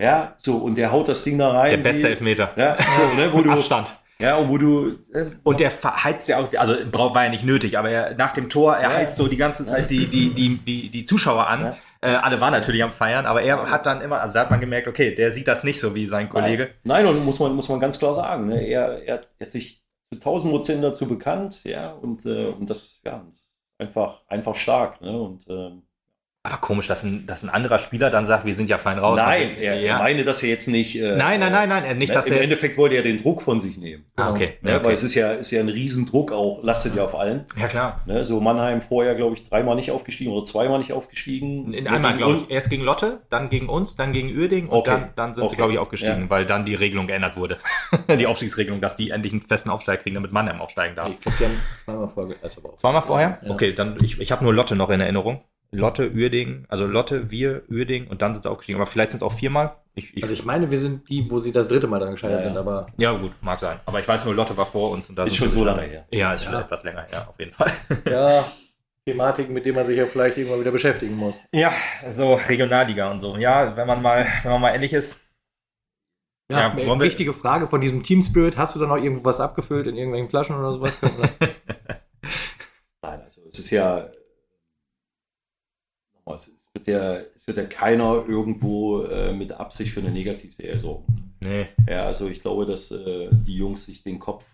Ja, so, und der haut das Ding da rein. Der beste wie, Elfmeter. Ja, so, ne, wo du, Abstand. Ja, und wo du. Äh, und der verheizt ja auch, also war ja nicht nötig, aber er, nach dem Tor, er ja, heizt so die ganze Zeit die, die, die, die, die Zuschauer an. Ja. Äh, alle waren natürlich am Feiern, aber er hat dann immer, also da hat man gemerkt, okay, der sieht das nicht so wie sein Kollege. Nein, Nein und muss man, muss man ganz klar sagen, ne? er, er hat sich zu 1000 Prozent dazu bekannt, ja, und, äh, und das, ja, einfach, einfach stark, ne? Und, ähm, Aber komisch, dass ein, dass ein anderer Spieler dann sagt, wir sind ja fein raus. Nein, er ja. meine das ja jetzt nicht. Äh, nein, nein, nein, nein, nicht, ne, dass Im er, Endeffekt wollte er den Druck von sich nehmen. Ah, okay. Ne, ja, okay. Weil es ist ja, ist ja ein Riesendruck auch, lastet ja auf allen. Ja, klar. Ne, so Mannheim vorher, glaube ich, dreimal nicht aufgestiegen oder zweimal nicht aufgestiegen. In einmal, glaube ich. Erst gegen Lotte, dann gegen uns, dann gegen Uerding und okay. dann, dann sind okay. sie, glaube ich, aufgestiegen, ja. weil dann die Regelung geändert wurde. die Aufstiegsregelung, dass die endlich einen festen Aufsteig kriegen, damit Mannheim aufsteigen darf. Ich glaube, die haben zweimal vorher. Also zweimal vorher? Ja. Okay, dann ich, ich habe nur Lotte noch in Erinnerung. Lotte, Uerding, also Lotte, wir, Uerding und dann sind sie aufgestiegen. Aber vielleicht sind es auch viermal. Ich, ich also ich meine, wir sind die, wo sie das dritte Mal dann gescheitert ja, sind, aber. Ja, gut, mag sein. Aber ich weiß nur, Lotte war vor uns und da ist schon so lange her. Ja, ist schon etwas länger, ja, auf jeden Fall. Ja, Thematiken, mit denen man sich ja vielleicht irgendwann wieder beschäftigen muss. Ja, so Regionalliga und so. Ja, wenn man mal, wenn man mal ehrlich ist. Ja, ja eine wichtige Frage von diesem Team Spirit. Hast du da noch irgendwo was abgefüllt in irgendwelchen Flaschen oder sowas? Nein, also es ist ja es wird ja, es wird ja keiner irgendwo äh, mit Absicht für eine Negativserie sorgen. Nee. Ja, also ich glaube, dass äh, die Jungs sich den Kopf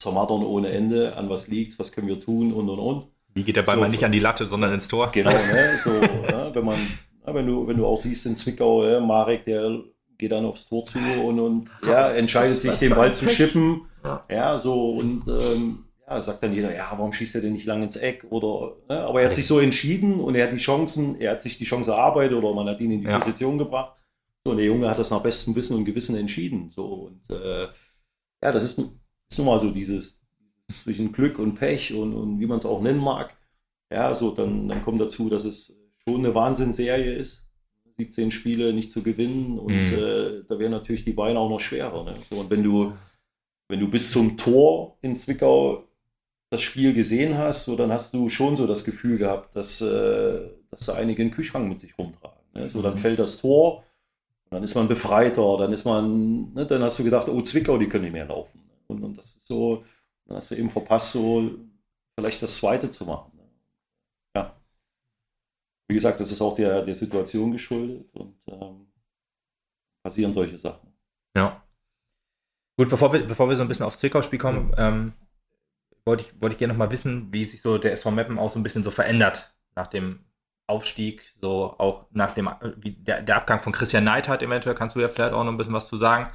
zermattern ohne Ende, an was liegt, was können wir tun und und und. Wie geht der Ball so, mal nicht an die Latte, sondern ins Tor? Genau, ne? so, ja, wenn man, ja, wenn du, wenn du auch siehst in Zwickau, ja, Marek, der geht dann aufs Tor zu und, und ja, entscheidet sich, den Ball zu schippen. Ja. ja, so und ähm, ja, sagt dann jeder, ja, warum schießt er denn nicht lang ins Eck? Oder, ne? Aber er hat sich so entschieden und er hat die Chancen, er hat sich die Chance erarbeitet oder man hat ihn in die ja. Position gebracht. So, und der Junge hat das nach bestem Wissen und Gewissen entschieden. So, und äh, ja, das ist, ist nun mal so dieses, zwischen Glück und Pech und, und wie man es auch nennen mag. Ja, so, dann, dann kommt dazu, dass es schon eine Wahnsinnsserie ist. 17 Spiele nicht zu gewinnen und mhm. äh, da wären natürlich die Beine auch noch schwerer. Ne? So, und wenn du, wenn du bis zum Tor in Zwickau das Spiel gesehen hast, so, dann hast du schon so das Gefühl gehabt, dass, äh, dass da einige einen Kühlschrank mit sich rumtragen. Ne? So, dann mhm. fällt das Tor, dann ist man befreiter, dann ist man, ne, dann hast du gedacht, oh, Zwickau, die können nicht mehr laufen. Und, und das ist so, dann hast du eben verpasst, so vielleicht das zweite zu machen. Ne? Ja. Wie gesagt, das ist auch der, der Situation geschuldet und ähm, passieren solche Sachen. Ja. Gut, bevor wir, bevor wir so ein bisschen aufs Zwickau-Spiel kommen, ähm, wollte ich, wollte ich gerne noch mal wissen, wie sich so der SV Meppen auch so ein bisschen so verändert nach dem Aufstieg, so auch nach dem, wie der, der Abgang von Christian Neidhardt eventuell, kannst du ja vielleicht auch noch ein bisschen was zu sagen,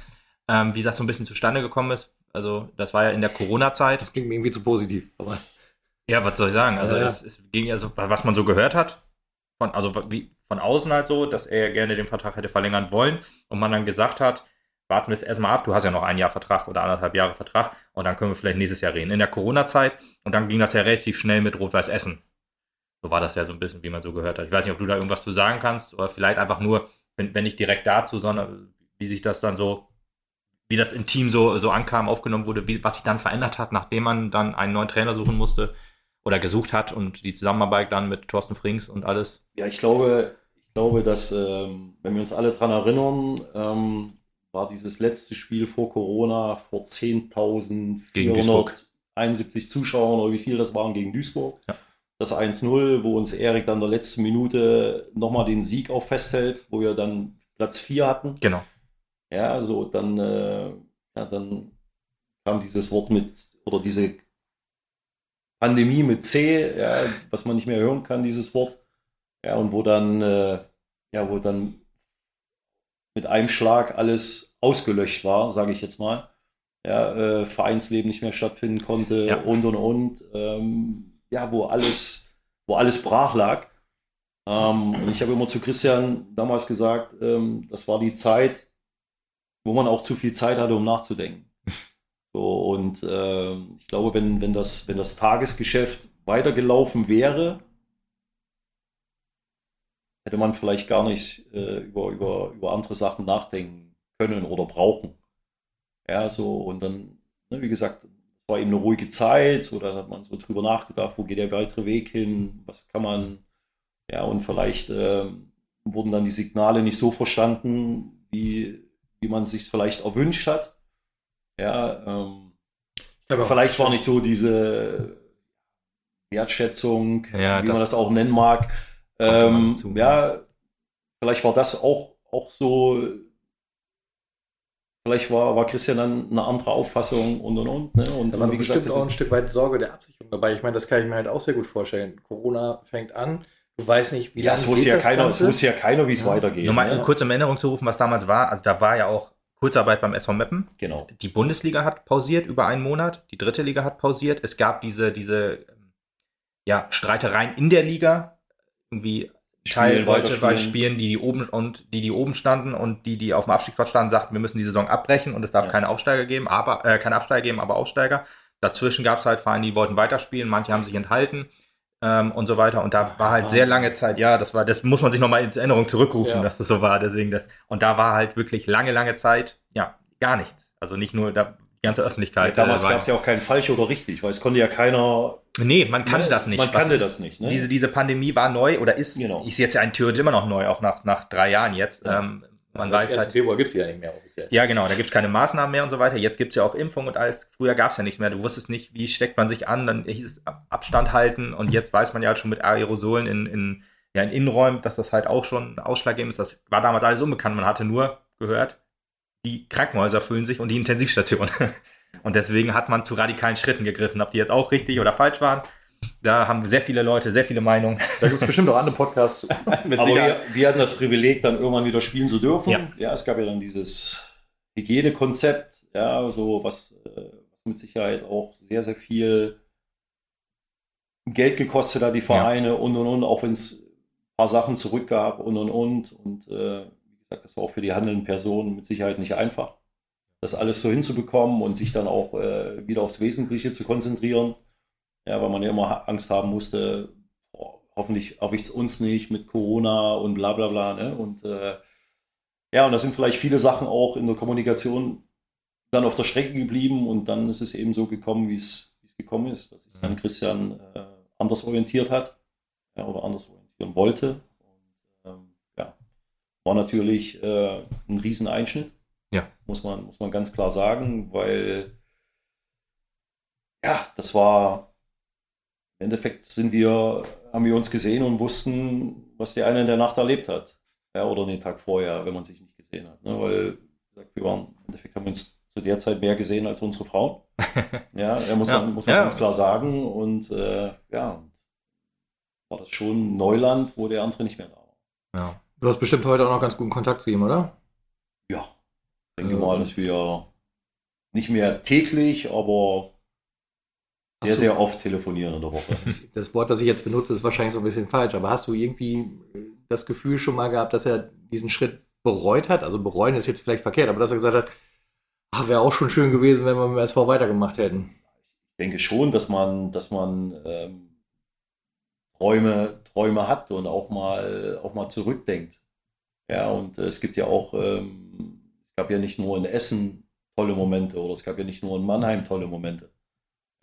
ähm, wie das so ein bisschen zustande gekommen ist. Also, das war ja in der Corona-Zeit. Das klingt irgendwie zu positiv, aber. Ja, was soll ich sagen? Also, ja, ja. Es, es, ging also, was man so gehört hat, von, also wie, von außen halt so, dass er gerne den Vertrag hätte verlängern wollen und man dann gesagt hat, warten wir es erstmal ab. Du hast ja noch ein Jahr Vertrag oder anderthalb Jahre Vertrag und dann können wir vielleicht nächstes Jahr reden. In der Corona-Zeit und dann ging das ja relativ schnell mit Rot-Weiß Essen. So war das ja so ein bisschen, wie man so gehört hat. Ich weiß nicht, ob du da irgendwas zu sagen kannst oder vielleicht einfach nur, wenn, wenn nicht direkt dazu, sondern wie sich das dann so, wie das im Team so, so ankam, aufgenommen wurde, wie, was sich dann verändert hat, nachdem man dann einen neuen Trainer suchen musste oder gesucht hat und die Zusammenarbeit dann mit Thorsten Frings und alles. Ja, ich glaube, ich glaube, dass, ähm, wenn wir uns alle daran erinnern, ähm, war dieses letzte Spiel vor Corona vor 10.471 Zuschauern oder wie viel das waren gegen Duisburg. Ja. Das 1-0, wo uns Erik dann in der letzten Minute nochmal den Sieg auch festhält, wo wir dann Platz 4 hatten. Genau. Ja, so dann, äh, ja, dann kam dieses Wort mit, oder diese Pandemie mit C, ja, was man nicht mehr hören kann, dieses Wort. Ja, und wo dann, äh, ja, wo dann mit einem Schlag alles ausgelöscht war, sage ich jetzt mal. Ja, äh, Vereinsleben nicht mehr stattfinden konnte ja. und und und. Ähm, ja, wo alles, wo alles brach lag. Ähm, und ich habe immer zu Christian damals gesagt, ähm, das war die Zeit, wo man auch zu viel Zeit hatte, um nachzudenken. So, und äh, ich glaube, wenn, wenn, das, wenn das Tagesgeschäft weitergelaufen wäre, hätte man vielleicht gar nicht äh, über, über, über andere Sachen nachdenken können oder brauchen. Ja, so, und dann, ne, wie gesagt, es war eben eine ruhige Zeit, so, dann hat man so drüber nachgedacht, wo geht der weitere Weg hin, was kann man, ja, und vielleicht äh, wurden dann die Signale nicht so verstanden, wie, wie man sich vielleicht erwünscht hat. Ja, ähm, aber vielleicht war nicht so diese Wertschätzung, ja, wie man das auch nennen mag, ähm, ja, vielleicht war das auch, auch so, vielleicht war, war Christian dann eine andere Auffassung und und und. Ne? Und da war bestimmt auch ein Stück weit Sorge der Absicherung dabei. Ich meine, das kann ich mir halt auch sehr gut vorstellen. Corona fängt an, Du weißt nicht, wie ja, lange es wusste ja keiner, Es wusste ja keiner, wie es ja. weitergeht. Nur mal ne? kurz in Erinnerung zu rufen, was damals war. Also da war ja auch Kurzarbeit beim SV Meppen. Genau. Die Bundesliga hat pausiert über einen Monat. Die dritte Liga hat pausiert. Es gab diese, diese ja, Streitereien in der Liga. Irgendwie Teil wollte weil spielen, die, die oben und die, die oben standen und die, die auf dem Abstiegsplatz standen, sagten, wir müssen die Saison abbrechen und es darf ja. keine Aufsteiger geben, aber äh, keine Absteiger geben, aber Aufsteiger. Dazwischen gab es halt Vereine, die wollten weiterspielen, manche haben sich enthalten ähm, und so weiter. Und da war halt sehr lange Zeit, ja, das war, das muss man sich nochmal in Erinnerung zurückrufen, ja. dass das so war. Deswegen das, und da war halt wirklich lange, lange Zeit, ja, gar nichts. Also nicht nur da, die ganze Öffentlichkeit. Ja, damals äh, gab es ja auch kein falsch oder richtig, weil es konnte ja keiner. Nee, man kannte ne, das nicht. Man kannte das nicht. Ne? Diese, diese Pandemie war neu oder ist, genau. ist jetzt ja ein theoretisch immer noch neu, auch nach, nach drei Jahren jetzt. Ja. Ähm, man also weiß halt. Februar gibt es ja nicht mehr offiziell. Ja, genau, da gibt es keine Maßnahmen mehr und so weiter. Jetzt gibt es ja auch Impfung und alles. Früher gab es ja nichts mehr. Du wusstest nicht, wie steckt man sich an, dann hieß es Abstand halten und jetzt weiß man ja halt schon mit Aerosolen in, in, ja, in Innenräumen, dass das halt auch schon ausschlaggebend ist. Das war damals alles unbekannt. Man hatte nur gehört, die Krankenhäuser füllen sich und die Intensivstationen. Und deswegen hat man zu radikalen Schritten gegriffen. Ob die jetzt auch richtig oder falsch waren, da haben sehr viele Leute sehr viele Meinungen. Da gibt es bestimmt auch andere Podcasts. Aber wir, wir, hatten das Privileg, dann irgendwann wieder spielen zu dürfen. Ja, ja es gab ja dann dieses Hygienekonzept, ja, so was, äh, mit Sicherheit auch sehr, sehr viel Geld gekostet hat, die Vereine ja. und und und, auch wenn es ein paar Sachen zurückgab und und und. Und äh, wie gesagt, das war auch für die handelnden Personen mit Sicherheit nicht einfach, das alles so hinzubekommen und sich dann auch äh, wieder aufs Wesentliche zu konzentrieren. Ja, weil man ja immer Angst haben musste, boah, hoffentlich erwischt es uns nicht mit Corona und bla bla bla. Ne? Und äh, ja, und da sind vielleicht viele Sachen auch in der Kommunikation dann auf der Strecke geblieben und dann ist es eben so gekommen, wie es gekommen ist, dass sich dann mhm. Christian äh, anders orientiert hat ja, oder anders orientieren wollte. Und, ähm, ja, war natürlich äh, ein Rieseneinschnitt. Ja. Muss man, muss man ganz klar sagen, weil ja, das war im Endeffekt sind wir, haben wir uns gesehen und wussten, was der eine in der Nacht erlebt hat. Ja, oder den Tag vorher, wenn man sich nicht gesehen hat. Ne? Weil wir waren, im Endeffekt haben wir uns zu der Zeit mehr gesehen als unsere Frauen. ja, ja, muss man, muss man ja. ganz klar sagen. Und äh, ja, war das schon Neuland, wo der andere nicht mehr da war. Ja. Du hast bestimmt heute auch noch ganz guten Kontakt zu ihm, oder? Ja. Ich denke mal, dass wir nicht mehr täglich, aber sehr, sehr oft telefonieren in der Woche. Das Wort, das ich jetzt benutze, ist wahrscheinlich so ein bisschen falsch, aber hast du irgendwie das Gefühl schon mal gehabt, dass er diesen Schritt bereut hat? Also bereuen ist jetzt vielleicht verkehrt, aber dass er gesagt hat, ach, wäre auch schon schön gewesen, wenn wir mit dem SV weitergemacht hätten. Ich denke schon, dass man, dass man ähm, Träume, Träume hat und auch mal, auch mal zurückdenkt. Ja, und äh, es gibt ja auch, ähm, gab ja nicht nur in Essen tolle Momente oder es gab ja nicht nur in Mannheim tolle Momente.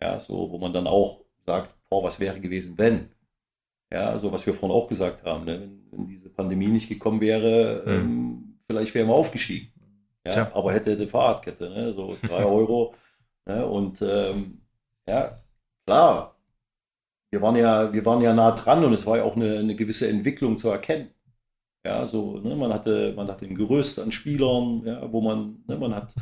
Ja, so, wo man dann auch sagt, boah, was wäre gewesen, wenn? Ja, so was wir vorhin auch gesagt haben, ne? wenn, wenn, diese Pandemie nicht gekommen wäre, mhm. ähm, vielleicht wären wir aufgestiegen. Ja, Tja. aber hätte die Fahrradkette, ne? so drei Euro. Ne? Und ähm, ja, klar, wir waren ja, wir waren ja nah dran und es war ja auch eine, eine gewisse Entwicklung zu erkennen. Ja, so, ne, man hatte, man hatte ein Gerüst an Spielern, ja, wo man, ne, man hat,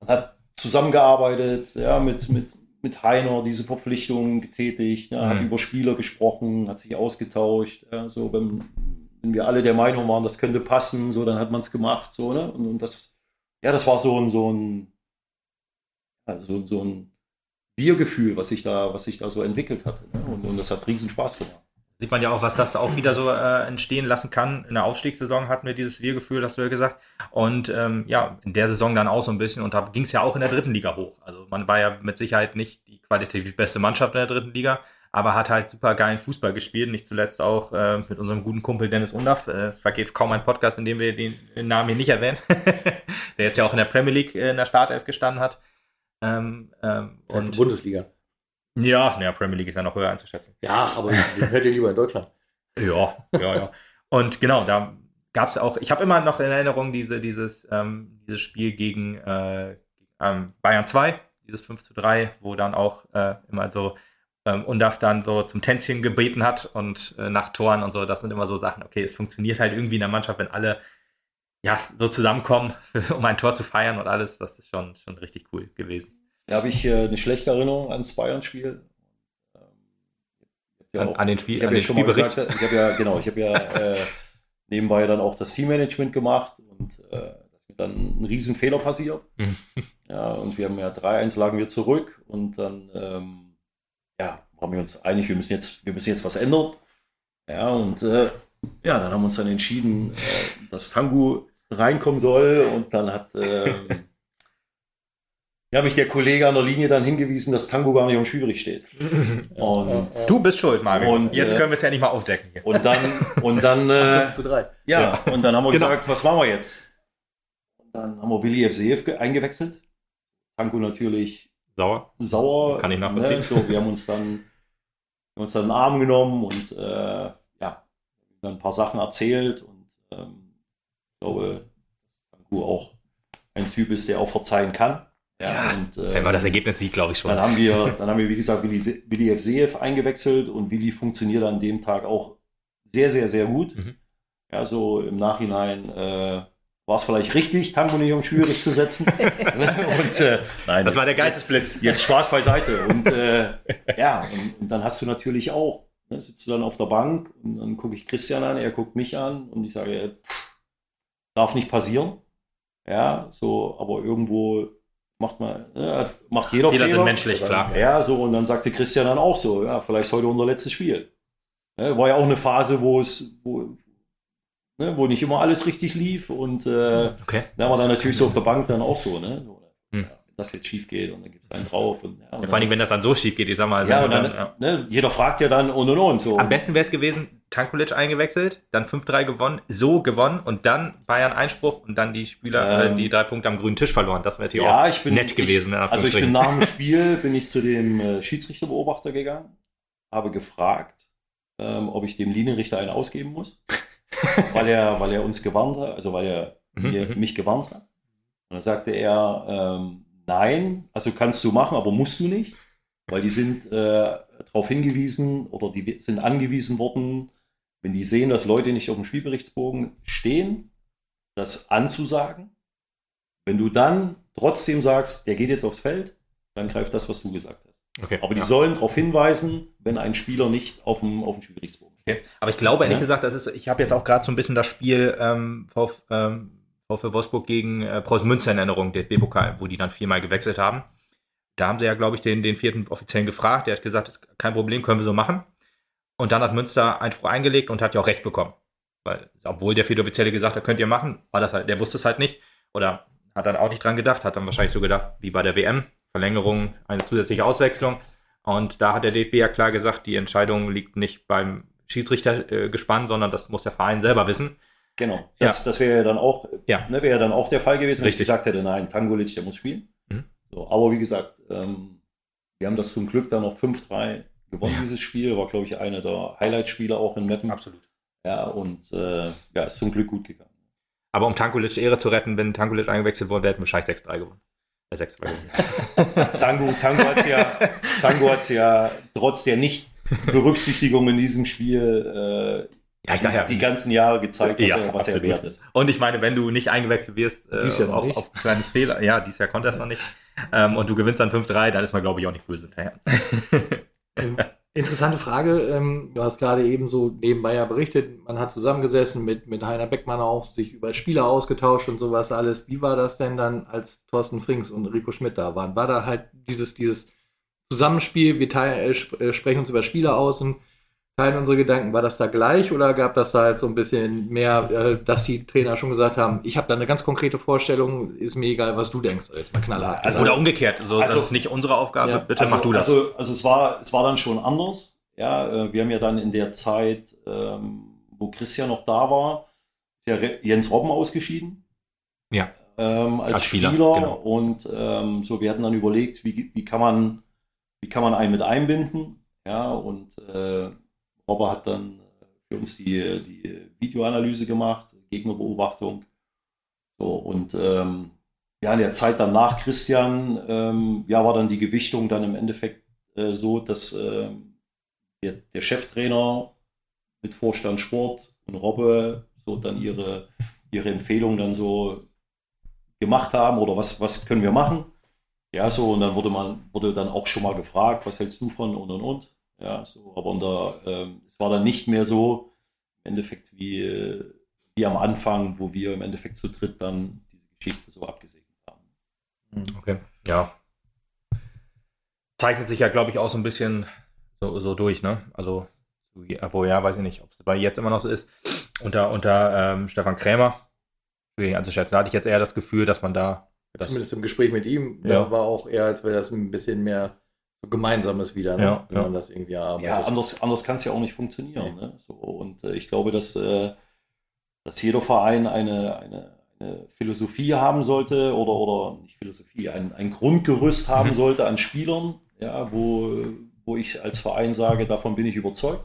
man hat zusammengearbeitet, ja, mit, mit, mit Heiner diese Verpflichtungen getätigt, ne, mhm. hat über Spieler gesprochen, hat sich ausgetauscht. Ja, so, wenn, wenn, wir alle der Meinung waren, das könnte passen, so, dann hat man es gemacht. So, ne? und, und, das, ja, das war so ein, so ein, also so ein Wir-Gefühl, was sich da, was sich da so entwickelt hatte. Ne? Und, und das hat riesen Spaß gemacht sieht man ja auch, was das auch wieder so äh, entstehen lassen kann. In der Aufstiegssaison hatten wir dieses Wir-Gefühl, hast du ja gesagt. Und ähm, ja, in der Saison dann auch so ein bisschen. Und da ging es ja auch in der dritten Liga hoch. Also man war ja mit Sicherheit nicht die qualitativ beste Mannschaft in der dritten Liga, aber hat halt super geilen Fußball gespielt. Nicht zuletzt auch äh, mit unserem guten Kumpel Dennis Undaff. Äh, es vergeht kaum ein Podcast, in dem wir den, Namen hier nicht erwähnen. der jetzt ja auch in der Premier League äh, in der Startelf gestanden hat. Ähm, ähm, und Bundesliga. Ja, naja, Premier League ist ja noch höher einzuschätzen. Ja, aber ich hätte lieber in Deutschland. ja, ja, ja. Und genau, da gab es auch, ich habe immer noch in Erinnerung diese, dieses, ähm, dieses Spiel gegen äh, ähm, Bayern 2, dieses 5 zu 3, wo dann auch äh, immer so ähm, Undaf dann so zum Tänzchen gebeten hat und äh, nach Toren und so. Das sind immer so Sachen, okay, es funktioniert halt irgendwie in der Mannschaft, wenn alle ja, so zusammenkommen, um ein Tor zu feiern und alles. Das ist schon, schon richtig cool gewesen. Da habe ich äh, eine schlechte Erinnerung ans Bayern-Spiel. Ähm, ja an, an den, Spiel, ich an ja den Spielbericht. Gesagt, ich habe ja, genau, ich habe ja äh, nebenbei dann auch das Teammanagement gemacht und äh, dann ein Riesenfehler passiert. Mhm. ja, und wir haben ja 3-1 lagen wir zurück und dann ähm, ja, waren wir uns einig, wir müssen jetzt, wir müssen jetzt was ändern. Ja, und äh, ja, dann haben wir uns dann entschieden, äh, dass Tangu reinkommen soll und dann hat ähm, ja, mich der Kollege an der Linie dann hingewiesen, dass Tango gar nicht um schwierig steht. Und, Du bist schuld, Mario. Und, Jetzt äh, können wir es ja nicht mal aufdecken. Hier. und dann, und dann, äh, 5 zu 3. ja, und dann haben wir Genau. gesagt, was machen wir jetzt? Und dann haben wir Willi FCF ge- eingewechselt. Tango natürlich Sauer. sauer. Kann ich nachvollziehen. Ne? So, wir haben uns dann, haben uns dann einen Arm genommen und äh, ja, dann ein paar Sachen erzählt und ähm, ich glaube, dass Tango auch ein Typ ist, der auch verzeihen kann. Ja, und, Wenn man das Ergebnis sieht, glaube ich schon. Dann haben wir, dann haben wir, wie gesagt, Willi, Willi F. Seev eingewechselt und Willi funktioniert an dem Tag auch sehr, sehr, sehr gut. Mhm. Ja, so im Nachhinein äh, war es vielleicht richtig, Tango nicht um schwierig zu setzen. und, äh, nein, Das war der jetzt- Geistesblitz. Jetzt Spaß beiseite. Und äh, ja, und, und dann hast du natürlich auch, ne, sitzt du dann auf der Bank und dann gucke ich Christian an, er guckt mich an und ich sage, äh, pff, darf nicht passieren. Ja, so, aber irgendwo macht man, ne, macht jeder Jeder Fehler. sind menschlich, klar. Ja, so, und dann sagte Christian dann auch so, ja, vielleicht ist heute unser letztes Spiel. Ne, war ja auch eine Phase, wo es, wo, ne, wo nicht immer alles richtig lief und äh, Okay. da war dann natürlich so auf der Bank dann auch so, ne? Hm. ja, das jetzt schief geht und dann gibt es einen drauf. Und, ja, und Ja, vor allem, wenn das dann so schief geht, ich sag mal. ja, und dann, dann, ja. Ne, jeder fragt ja dann und und und. So. Am besten wäre es gewesen, Tankulic eingewechselt, dann 5-3 gewonnen, so gewonnen und dann Bayern Einspruch und dann die Spieler, Ähm. äh, die drei Punkte am grünen Tisch verloren. Das wäre natürlich ja, auch bin, nett gewesen. Ich, also ich bin nach dem Spiel bin ich zu dem äh, Schiedsrichterbeobachter gegangen, habe gefragt, ähm, ob ich dem Linienrichter einen ausgeben muss, weil er, weil er uns gewarnt hat, also weil er Mhm, mhm. mich gewarnt hat. Und dann sagte er, ähm, nein, also kannst du machen, aber musst du nicht, weil die sind äh, darauf hingewiesen oder die sind angewiesen worden, wenn die sehen, dass Leute nicht auf dem Spielberichtsbogen stehen, das anzusagen. Wenn du dann trotzdem sagst, der geht jetzt aufs Feld, dann greift das, was du gesagt hast. Okay, Aber die ja. sollen darauf hinweisen, wenn ein Spieler nicht auf dem, auf dem Spielberichtsbogen steht. Okay. Aber ich glaube ehrlich Ja. gesagt, das ist, ich habe jetzt auch gerade so ein bisschen das Spiel ähm, Vf, ähm, VfL Wolfsburg gegen äh, Preußen Münster in Erinnerung, der B-Pokal, wo die dann viermal gewechselt haben. Da haben sie ja, glaube ich, den, den vierten Offiziellen gefragt. Der hat gesagt, ist kein Problem, können wir so machen. Und dann hat Münster Einspruch eingelegt und hat ja auch Recht bekommen. Weil, obwohl der vierte Offizielle gesagt hat, könnt ihr machen, war das halt, der wusste es halt nicht. Oder hat dann auch nicht dran gedacht, hat dann wahrscheinlich so gedacht, wie bei der WM, Verlängerung, eine zusätzliche Auswechslung. Und da hat der DFB ja klar gesagt, die Entscheidung liegt nicht beim Schiedsrichter äh, sondern das muss der Verein selber wissen. Genau. Das, das wäre ja dann auch, Ja. ne, wäre ja dann auch der Fall gewesen, wenn ich Richtig. gesagt hätte, nein, Tangulic, der muss spielen. Mhm. So, aber wie gesagt, ähm, wir haben das zum Glück dann noch 5-3 gewonnen, Ja. dieses Spiel. War, glaube ich, einer der Highlight-Spieler auch in Meppen. Absolut. Ja, und äh, ja, ist zum Glück gut gegangen. Aber um Tankulic Ehre zu retten, wenn Tankulic eingewechselt wurde, hätten wir wahrscheinlich 6-3 gewonnen. Äh, 6-3 gewonnen. Tango, Tango hat ja, Tango hat's ja trotz der Nicht-Berücksichtigung in diesem Spiel äh, Ja, ich sag ja. die ganzen Jahre gezeigt, was, Ja, er, was er wert ist. Und ich meine, wenn du nicht eingewechselt wirst äh, noch auf, ein kleines Fehler, ja, dieses Jahr konnte er es noch nicht, ähm, und du gewinnst dann 5-3, dann ist man, glaube ich, auch nicht böse hinterher. Ähm, Interessante Frage. Ähm, du hast gerade eben so nebenbei ja berichtet, man hat zusammengesessen mit, mit Heiner Beckmann auch, sich über Spieler ausgetauscht und sowas alles. Wie war das denn dann, als Thorsten Frings und Rico Schmidt da waren? War da halt dieses, dieses Zusammenspiel, wir teil, äh, äh, sprechen uns über Spieler aus und teilen unsere Gedanken, war das da gleich oder gab das da halt so ein bisschen mehr, äh, dass die Trainer schon gesagt haben, ich habe da eine ganz konkrete Vorstellung, ist mir egal, was du denkst, jetzt mal knallhart. Also- Oder umgekehrt, so, Also- das ist nicht unsere Aufgabe, Ja. bitte also, mach du das. Also, also es, war, es war dann schon anders. Ja, äh, wir haben ja dann in der Zeit, ähm, wo Christian noch da war, ist ja Jens Robben ausgeschieden. Ja. Ähm, als, Als Spieler, Spieler. genau. Und ähm, so, wir hatten dann überlegt, wie, wie, kann man, wie kann man einen mit einbinden. Ja, und äh, Robber hat dann für uns die, die Videoanalyse gemacht, Gegnerbeobachtung. So, und ähm, ja, in der Zeit dann nach Christian, ähm, ja, war dann die Gewichtung dann im Endeffekt äh, so, dass ähm, der, der Cheftrainer mit Vorstand Sport und Robbe so dann ihre, ihre Empfehlung dann so gemacht haben oder was, was können wir machen. Ja, so, und dann wurde man, wurde dann auch schon mal gefragt, was hältst du von und und und. Ja, so, aber unter, ähm, es war dann nicht mehr so im Endeffekt wie, äh, wie am Anfang, wo wir im Endeffekt zu dritt dann diese Geschichte so abgesegnet haben. Mhm. Okay, ja. Zeichnet sich ja, glaube ich, auch so ein bisschen so, so durch, ne? Also, wo ja, weiß ich nicht, ob es bei jetzt immer noch so ist. Unter, unter ähm, Stefan Krämer, also da hatte ich jetzt eher das Gefühl, dass man da. Zumindest im Gespräch mit ihm ja. war auch eher, als wäre das ein bisschen mehr so Gemeinsames wieder, ne? ja, wenn ja. man das irgendwie erarbeitet. Ja, anders, anders kann es ja auch nicht funktionieren. Nee. Ne? So, und äh, ich glaube, dass, äh, dass jeder Verein eine, eine, eine, Philosophie haben sollte oder, oder nicht Philosophie, ein, ein Grundgerüst haben mhm. sollte an Spielern, ja, wo, wo ich als Verein sage, davon bin ich überzeugt.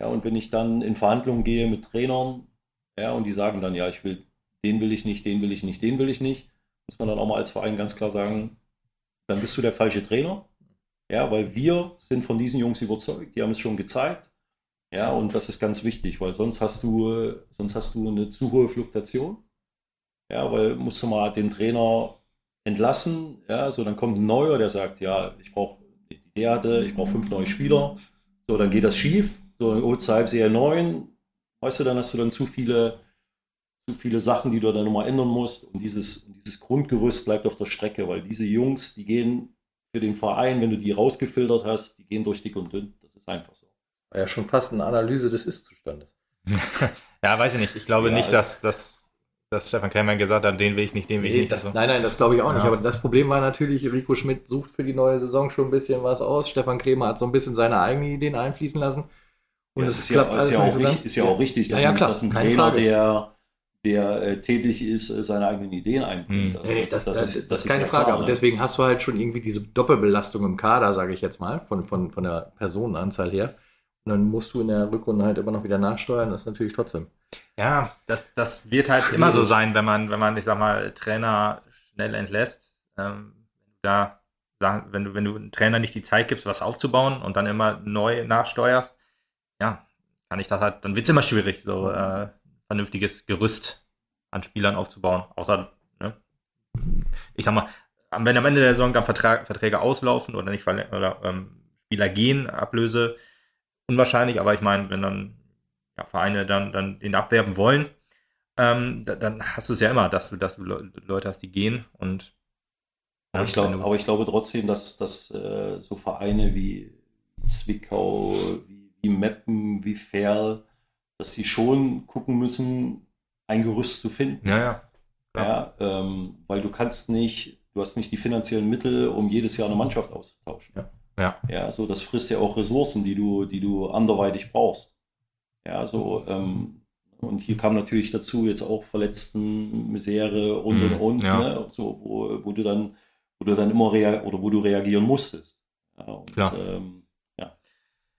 Ja, und wenn ich dann in Verhandlungen gehe mit Trainern, ja, und die sagen dann, ja, ich will, den will ich nicht, den will ich nicht, den will ich nicht, muss man dann auch mal als Verein ganz klar sagen, dann bist du der falsche Trainer. Ja, weil wir sind von diesen Jungs überzeugt, die haben es schon gezeigt. Ja, und das ist ganz wichtig, weil sonst hast du, sonst hast du eine zu hohe Fluktuation. Ja, weil musst du mal den Trainer entlassen, ja, so dann kommt ein neuer, der sagt, ja, ich brauche der hatte, ich brauche fünf neue Spieler. So, dann geht das schief. So, dann holst du Halbserie 9. Weißt du, dann hast du dann zu viele, zu viele Sachen, die du dann nochmal ändern musst. Und dieses, dieses Grundgerüst bleibt auf der Strecke, weil diese Jungs, die gehen für den Verein, wenn du die rausgefiltert hast, die gehen durch dick und dünn. Das ist einfach so. War ja schon fast eine Analyse des Ist-Zustandes. ja, weiß ich nicht. Ich glaube ja, nicht, dass, dass, dass Stefan Krämer gesagt hat, den will ich nicht, den will nee, ich nicht. Das, also. Nein, nein, das glaube ich auch ja. nicht. Aber das Problem war natürlich, Rico Schmidt sucht für die neue Saison schon ein bisschen was aus. Stefan Krämer hat so ein bisschen seine eigenen Ideen einfließen lassen. Und es ja, klappt ist, ja, ist, ja richtig, ist ja auch richtig, dass, ja, ein, dass ein Trainer, der der äh, tätig ist, äh, seine eigenen Ideen einbringt. Also das, das, das, das, ist, das ist keine Frage, klar, aber ne? deswegen hast du halt schon irgendwie diese Doppelbelastung im Kader, sage ich jetzt mal, von, von, von der Personenanzahl her. Und dann musst du in der Rückrunde halt immer noch wieder nachsteuern, das ist natürlich trotzdem. Ja, das, das wird halt immer so sein, wenn man, wenn man, ich sag mal, Trainer schnell entlässt. Ähm, da, wenn du, wenn du einem Trainer nicht die Zeit gibst, was aufzubauen und dann immer neu nachsteuerst, ja, kann ich das halt, dann wird es immer schwierig, so äh, vernünftiges Gerüst an Spielern aufzubauen. Außer, ne, ich sag mal, wenn am Ende der Saison dann Vertrag, Verträge auslaufen oder nicht oder ähm, Spieler gehen, Ablöse, unwahrscheinlich, aber ich meine, wenn dann ja, Vereine dann, dann den abwerben wollen, ähm, da, dann hast du es ja immer, dass du, dass du Leute hast, die gehen und aber ich, glaub, aber ich glaube trotzdem, dass, dass äh, so Vereine wie Zwickau, wie, wie Meppen, wie Ferl, dass sie schon gucken müssen, ein Gerüst zu finden. Ja, ja. ja ähm, weil du kannst nicht, du hast nicht die finanziellen Mittel, um jedes Jahr eine Mannschaft auszutauschen. Ja. Ja. ja, so das frisst ja auch Ressourcen, die du, die du anderweitig brauchst. Ja, so, ähm, und hier kam natürlich dazu jetzt auch Verletzten, Misere und mhm, und und, ja. ne, so, wo, wo du dann, wo du dann immer rea oder wo du reagieren musstest. Ja, und, Klar. Ähm,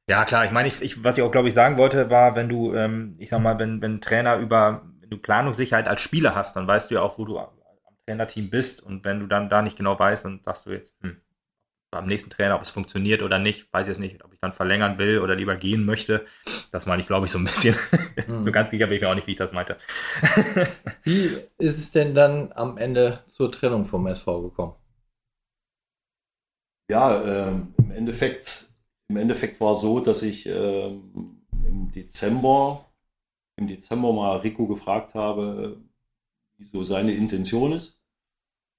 ja, klar, ich meine, ich, ich, was ich auch, glaube ich, sagen wollte, war, wenn du, ähm, ich sag mal, wenn, wenn Trainer über, wenn du Planungssicherheit als Spieler hast, dann weißt du ja auch, wo du am Trainerteam bist und wenn du dann da nicht genau weißt, dann sagst du jetzt, hm, beim nächsten Trainer, ob es funktioniert oder nicht, weiß ich jetzt nicht, ob ich dann verlängern will oder lieber gehen möchte. Das meine ich, glaube ich, so ein bisschen. Mhm. so ganz sicher bin ich mir auch nicht, wie ich das meinte. wie ist es denn dann am Ende zur Trennung vom SV gekommen? Ja, ähm, im Endeffekt im Endeffekt war so, dass ich ähm, im Dezember, im Dezember mal Rico gefragt habe, wie so seine Intention ist.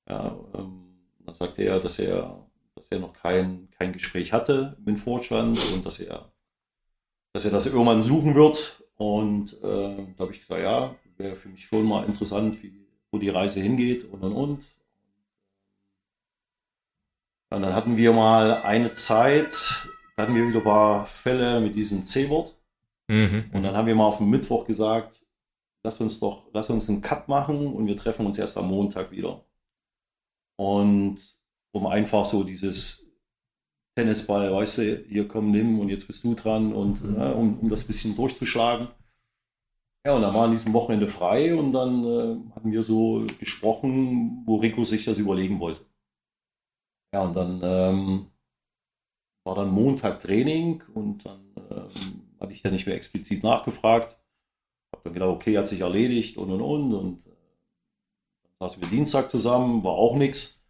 Ja, ähm, dann sagte er, dass er, dass er noch kein, kein Gespräch hatte mit dem Vorstand und dass er, dass er das irgendwann suchen wird. Und äh, da habe ich gesagt, ja, wäre für mich schon mal interessant, wie, wo die Reise hingeht und und und. Und dann hatten wir mal eine Zeit, hatten wir wieder ein paar Fälle mit diesem C-Wort. Mhm. Und dann haben wir mal auf dem Mittwoch gesagt, lass uns doch, lass uns einen Cut machen und wir treffen uns erst am Montag wieder. Und um einfach so dieses Tennisball, weißt du, hier komm, nimm und jetzt bist du dran und mhm. äh, um, um das bisschen durchzuschlagen. Ja, und dann war an diesem Wochenende frei und dann äh, hatten wir so gesprochen, wo Rico sich das überlegen wollte. Ja, und dann ähm, war dann Montag Training und dann ähm, hatte ich da nicht mehr explizit nachgefragt. Habe dann gedacht, okay, hat sich erledigt und und und. Und äh, dann saßen wir Dienstag zusammen, war auch nichts.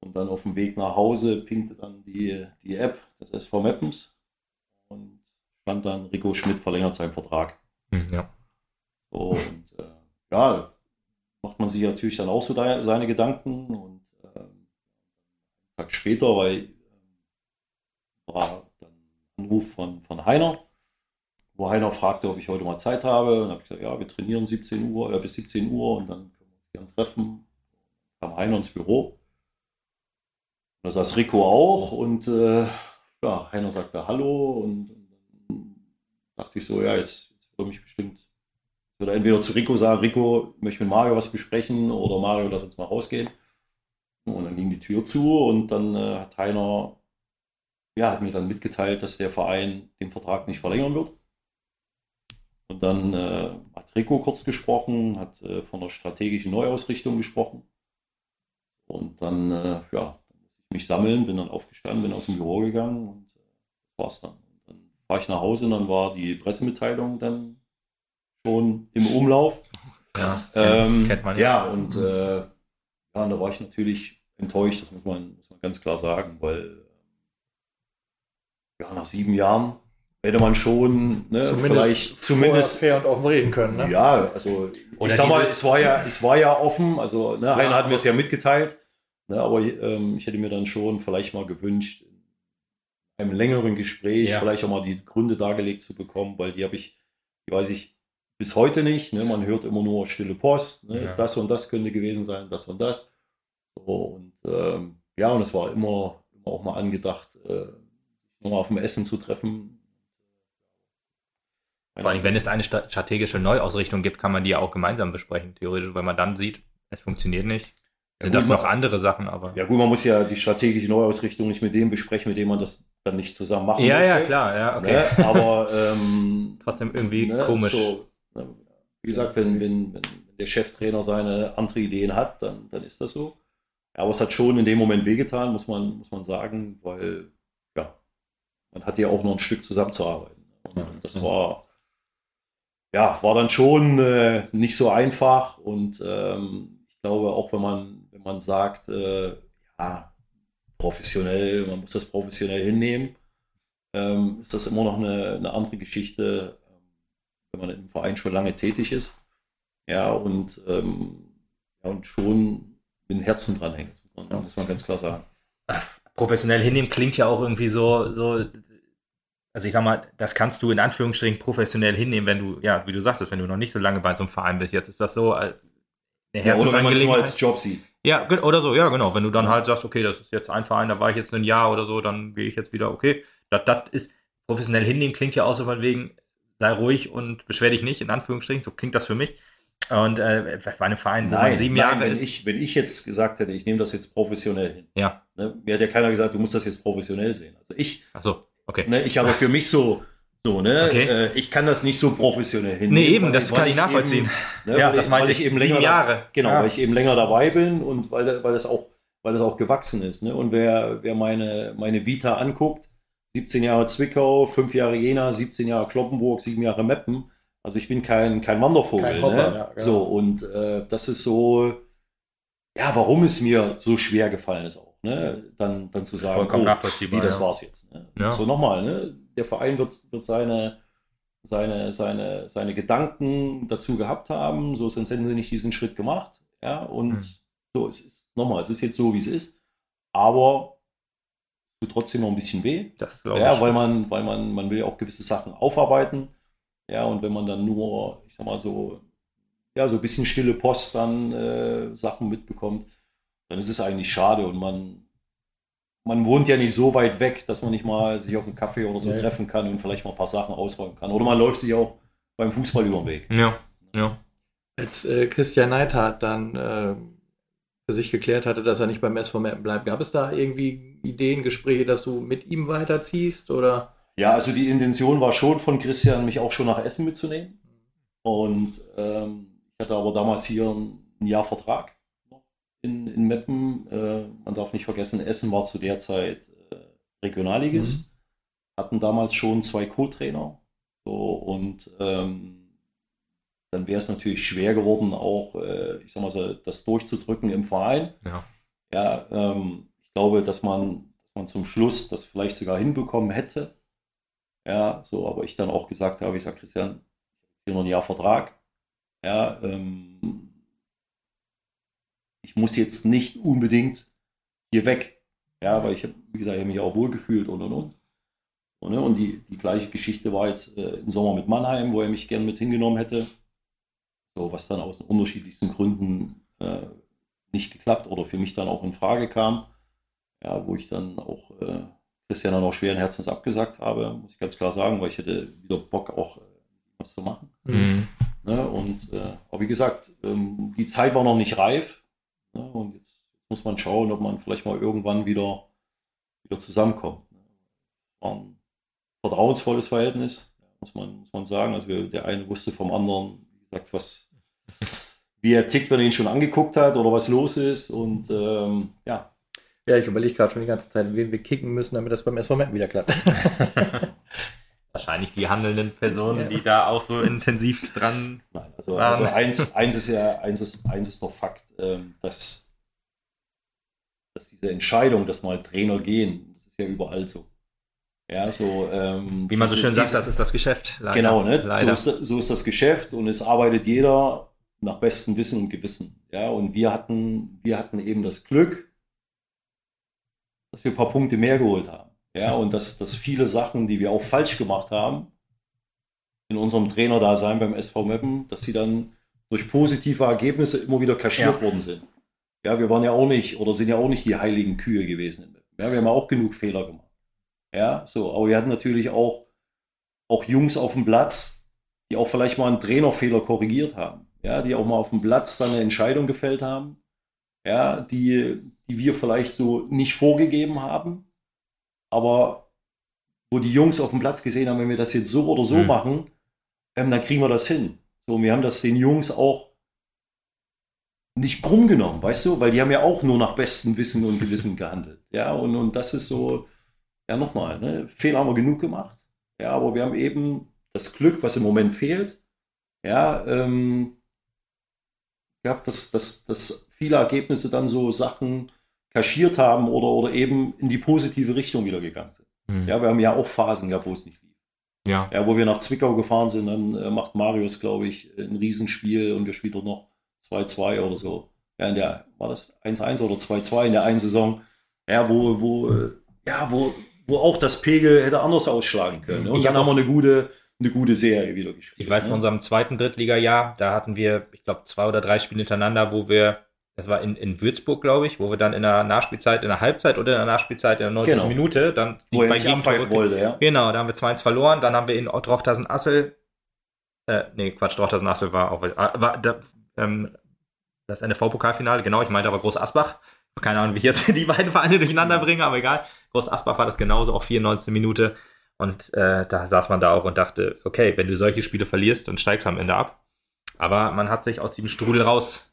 Und dann auf dem Weg nach Hause pinkte dann die, die App des SV Mappens. und stand dann, Rico Schmidt verlängert seinen Vertrag. Hm, ja. So, und äh, ja, macht man sich natürlich dann auch so da, seine Gedanken und äh, einen Tag später, weil war dann ein Anruf von, von Heiner, wo Heiner fragte, ob ich heute mal Zeit habe. Und habe ich gesagt, ja, wir trainieren 17 Uhr, äh, bis 17 Uhr und dann können wir uns gerne treffen. Dann kam Heiner ins Büro. Da saß Rico auch und äh, ja, Heiner sagte Hallo und, und dann dachte ich so, ja, jetzt, jetzt würde mich bestimmt oder entweder zu Rico sagen, Rico, möchte mit Mario was besprechen oder Mario, lass uns mal rausgehen. Und dann ging die Tür zu und dann äh, hat Heiner, ja, hat mir dann mitgeteilt, dass der Verein den Vertrag nicht verlängern wird. Und dann äh, hat Rico kurz gesprochen, hat äh, von der strategischen Neuausrichtung gesprochen. Und dann, äh, ja, dann musste ich mich sammeln, bin dann aufgestanden, bin aus dem Büro gegangen und äh, das war's dann. Und dann war ich nach Hause und dann war die Pressemitteilung dann schon im Umlauf. Ja, ähm, kennt man ja. Ja, und äh, ja, da war ich natürlich enttäuscht, das muss man, muss man ganz klar sagen, weil ja, nach sieben Jahren hätte man schon ne, zumindest vielleicht zumindest fair und offen reden können. Ne? Ja, also Oder ich sag mal, es war ja, es war ja offen. Also ne, ja, Heiner hat mir es ja mitgeteilt, ne, aber ähm, ich hätte mir dann schon vielleicht mal gewünscht, in einem längeren Gespräch ja. vielleicht auch mal die Gründe dargelegt zu bekommen, weil die habe ich, die weiß ich bis heute nicht. Ne? Man hört immer nur stille Post. Ne? Ja. Das und das könnte gewesen sein, das und das. So, und ähm, ja, und es war immer, immer auch mal angedacht, äh, nochmal auf dem Essen zu treffen. Vor allem, wenn es eine strategische Neuausrichtung gibt, kann man die ja auch gemeinsam besprechen, theoretisch, weil man dann sieht, es funktioniert nicht. Sind ja, gut, das noch andere Sachen, aber. Ja, gut, man muss ja die strategische Neuausrichtung nicht mit dem besprechen, mit dem man das dann nicht zusammen machen ja, muss. Ja, ja, klar, ja, okay. Ne? Aber ähm, trotzdem irgendwie ne? komisch. So, Ne? Wie gesagt, wenn, wenn, wenn der Cheftrainer seine andere Ideen hat, dann, dann ist das so. Aber es hat schon in dem Moment wehgetan, muss man, muss man sagen, weil man hat ja auch noch ein Stück zusammenzuarbeiten. Und das war, ja, war dann schon äh, nicht so einfach. Und ähm, ich glaube, auch wenn man, wenn man sagt, äh, ja, professionell, man muss das professionell hinnehmen, ähm, ist das immer noch eine, eine andere Geschichte, wenn man im Verein schon lange tätig ist. Ja, und, ähm, ja, und schon mit dem Herzen dran hängt, man, muss man ganz klar sagen. Professionell hinnehmen klingt ja auch irgendwie so, so, also ich sag mal, das kannst du in Anführungsstrichen professionell hinnehmen, wenn du, ja, wie du sagtest, wenn du noch nicht so lange bei so einem Verein bist. Jetzt ist das so äh, eine ja, Oder wenn man es nur als Job sieht. Ja, oder so, ja, genau. Wenn du dann halt sagst, okay, das ist jetzt ein Verein, da war ich jetzt ein Jahr oder so, dann gehe ich jetzt wieder, okay. Das, das ist professionell hinnehmen, klingt ja auch so von wegen, sei ruhig und beschwer dich nicht, in Anführungsstrichen, so klingt das für mich. Und äh, bei einem Verein, wo nein, sieben nein, Jahre wenn ist. Ich, wenn ich jetzt gesagt hätte, ich nehme das jetzt professionell hin. Ja. Ne, mir hat ja keiner gesagt, du musst das jetzt professionell sehen. Also ich. Ach so, okay. Ne, ich habe für mich so, so, ne, okay. äh, ich kann das nicht so professionell hin. Nee, eben, das kann ich nachvollziehen. Eben, ne, ja, das meine ich eben sieben Jahre. Da, genau, ja. weil ich eben länger dabei bin und weil, weil das auch, weil das auch gewachsen ist. Ne? Und wer, wer meine, meine Vita anguckt, 17 Jahre Zwickau, 5 Jahre Jena, 17 Jahre Kloppenburg, 7 Jahre Meppen. Also ich bin kein, kein Wandervogel. Kein Hopper, ne? ja, genau. So, und äh, das ist so, ja, warum es mir so schwer gefallen ist auch, ne? Dann, dann zu sagen, Vollkommen oh, nachvollziehbar, wie, das ja. war's jetzt. Ne? Ja. So nochmal, ne? Der Verein wird, wird seine, seine, seine, seine Gedanken dazu gehabt haben, so sonst hätten sie nicht diesen Schritt gemacht. Ja, und hm. so, es ist nochmal, es ist jetzt so, wie es ist. Aber tut trotzdem noch ein bisschen weh. Das ja, ich. weil man, weil man, man will ja auch gewisse Sachen aufarbeiten. Ja, und wenn man dann nur, ich sag mal so, ja, so ein bisschen stille Post dann äh, Sachen mitbekommt, dann ist es eigentlich schade und man, man wohnt ja nicht so weit weg, dass man nicht mal sich auf einen Kaffee oder so ja. treffen kann und vielleicht mal ein paar Sachen ausräumen kann. Oder man läuft sich auch beim Fußball über den Weg. Ja, ja. Als äh, Christian Neidhardt dann äh, für sich geklärt hatte, dass er nicht beim SV Mappen bleibt. Gab es da irgendwie Ideen, Gespräche, dass du mit ihm weiterziehst oder? Ja, also die Intention war schon von Christian, mich auch schon nach Essen mitzunehmen. Und ähm, ich hatte aber damals hier ein Jahr Vertrag in, in Meppen. Äh, man darf nicht vergessen, Essen war zu der Zeit äh, Regionalligist. Mhm. Hatten damals schon zwei Co-Trainer. So, und ähm, dann wäre es natürlich schwer geworden, auch, äh, ich sag mal so, das durchzudrücken im Verein. Ja, ja ähm, ich glaube, dass man, dass man zum Schluss das vielleicht sogar hinbekommen hätte. Ja, so, aber ich dann auch gesagt habe, ich sage, Christian, hier noch ein Jahr Vertrag. Ja, ähm, ich muss jetzt nicht unbedingt hier weg. Ja, weil ich habe, wie gesagt, ich habe mich auch wohlgefühlt und und und. Und, ne, und die, die gleiche Geschichte war jetzt äh, im Sommer mit Mannheim, wo er mich gern mit hingenommen hätte. So, was dann aus unterschiedlichsten Gründen äh, nicht geklappt oder für mich dann auch in Frage kam. Ja, wo ich dann auch äh, Christian dann auch schweren Herzens abgesagt habe, muss ich ganz klar sagen, weil ich hätte wieder Bock auch äh, was zu machen. Mhm. Ne, und äh, aber wie gesagt, ähm, die Zeit war noch nicht reif. Ne, und jetzt muss man schauen, ob man vielleicht mal irgendwann wieder, wieder zusammenkommt. Ne. War ein vertrauensvolles Verhältnis, muss man, muss man sagen. Also wir, der eine wusste vom anderen, wie gesagt, was, wie er tickt, wenn er ihn schon angeguckt hat oder was los ist. Und ähm, ja, ja, ich überlege gerade schon die ganze Zeit, wen wir kicken müssen, damit das beim SV wieder klappt. Wahrscheinlich die handelnden Personen, ja. die da auch so intensiv dran Nein, also, waren. Also eins, eins ist ja, eins ist, eins ist doch Fakt, ähm, dass, dass diese Entscheidung, dass mal Trainer gehen, das ist ja überall so. Ja, so, ähm, Wie man so schön diese, sagt, das ist das Geschäft. Leider. Genau, ne? Leider. So, ist, so ist das Geschäft und es arbeitet jeder nach bestem Wissen und Gewissen. Ja, und wir hatten, wir hatten eben das Glück, dass wir ein paar Punkte mehr geholt haben. Ja, und dass, dass viele Sachen, die wir auch falsch gemacht haben, in unserem Trainerdasein beim SV Meppen, dass sie dann durch positive Ergebnisse immer wieder kaschiert ja. worden sind. Ja, wir waren ja auch nicht oder sind ja auch nicht die heiligen Kühe gewesen. Ja, wir haben ja auch genug Fehler gemacht. Ja, so, aber wir hatten natürlich auch, auch Jungs auf dem Platz, die auch vielleicht mal einen Trainerfehler korrigiert haben. Ja, die auch mal auf dem Platz dann eine Entscheidung gefällt haben. Ja, die, die wir vielleicht so nicht vorgegeben haben, aber wo die Jungs auf dem Platz gesehen haben, wenn wir das jetzt so oder so mhm. machen, ähm, dann kriegen wir das hin. So, wir haben das den Jungs auch nicht krumm genommen, weißt du, weil die haben ja auch nur nach bestem Wissen und Gewissen gehandelt. Ja, und, und das ist so, ja, nochmal, ne? Fehler haben wir genug gemacht. Ja, aber wir haben eben das Glück, was im Moment fehlt, ja, ähm, gehabt, dass, dass, dass viele Ergebnisse dann so Sachen kaschiert haben oder, oder eben in die positive Richtung wieder gegangen sind. Mhm. Ja, wir haben ja auch Phasen gehabt, wo es nicht lief. Ja. ja. Wo wir nach Zwickau gefahren sind, dann äh, macht Marius, glaube ich, ein Riesenspiel und wir spielen dort noch 2-2 oder so. Ja, in der, war das 1-1 oder 2-2 in der einen Saison. Ja, wo, wo, äh, ja, wo, wo auch das Pegel hätte anders ausschlagen können. Und ich dann haben wir eine gute, eine gute Serie wieder gespielt. Ich weiß, ne? von unserem zweiten Drittliga-Jahr, da hatten wir, ich glaube, zwei oder drei Spiele hintereinander, wo wir das war in, in Würzburg, glaube ich, wo wir dann in der Nachspielzeit, in der Halbzeit oder in der Nachspielzeit in der 90. Genau. Minute dann die bei Gegentor wollte, ja. Genau, da haben wir 2-1 verloren. Dann haben wir in Drochtersen-Assel, äh, nee, Quatsch, Drochtersen-Assel war auch, äh, war da, ähm, das NFV-Pokalfinale, genau, ich meinte aber Groß Asbach. Keine Ahnung, wie ich jetzt die beiden Vereine durcheinander bringe, aber egal. Groß Asbach war das genauso, auch 94. Minute. Und äh, da saß man da auch und dachte, okay, wenn du solche Spiele verlierst, dann steigst du am Ende ab. Aber man hat sich aus diesem Strudel raus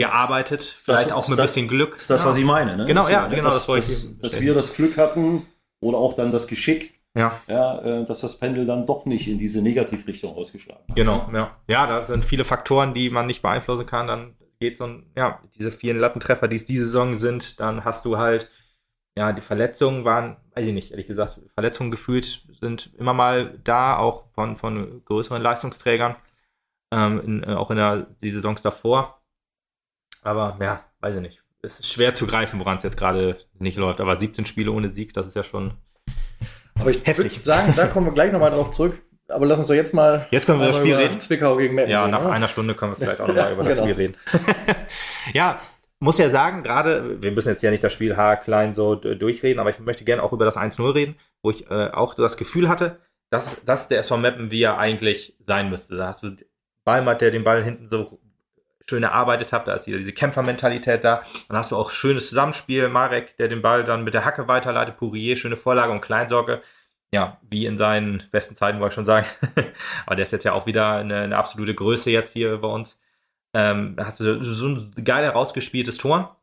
gearbeitet, vielleicht das, auch mit ein bisschen Glück. Ist das, was ich meine, ne? Genau, das ja, genau, das, wollte ich. Dass, dass wir das Glück hatten oder auch dann das Geschick, ja. ja äh, dass das Pendel dann doch nicht in diese Negativrichtung ausgeschlagen hat. Genau, ja. Ja, da sind viele Faktoren, die man nicht beeinflussen kann. Dann geht so ein, ja, diese vielen Lattentreffer, die es diese Saison sind, dann hast du halt, ja, die Verletzungen waren, weiß ich nicht, ehrlich gesagt, Verletzungen gefühlt sind immer mal da, auch von, von größeren Leistungsträgern, ähm, in, äh, auch in der, die Saisons davor. Aber ja, weiß ich nicht. Es ist schwer zu greifen, woran es jetzt gerade nicht läuft. Aber 17 Spiele ohne Sieg, das ist ja schon aber ich heftig. sagen, da kommen wir gleich nochmal drauf zurück. Aber lass uns doch jetzt mal. Jetzt können wir das Spiel reden. Zwickau gegen Meppen. Ja, nach oder? einer Stunde können wir vielleicht auch nochmal über das genau. Spiel reden. ja, muss ja sagen, gerade, wir müssen jetzt ja nicht das Spiel haarklein so durchreden, aber ich möchte gerne auch über das 1-0 reden, wo ich äh, auch das Gefühl hatte, dass das der SV Meppen, wie er eigentlich sein müsste. Da hast du Ballmatt, der den Ball hinten so schön erarbeitet habt. Da ist wieder diese Kämpfermentalität da. Dann hast du auch schönes Zusammenspiel. Marek, der den Ball dann mit der Hacke weiterleitet. Pourier, schöne Vorlage und Kleinsorge. Ja, wie in seinen besten Zeiten, wollte ich schon sagen. Aber der ist jetzt ja auch wieder eine, eine absolute Größe jetzt hier bei uns. Ähm, da hast du so ein geil herausgespieltes Tor.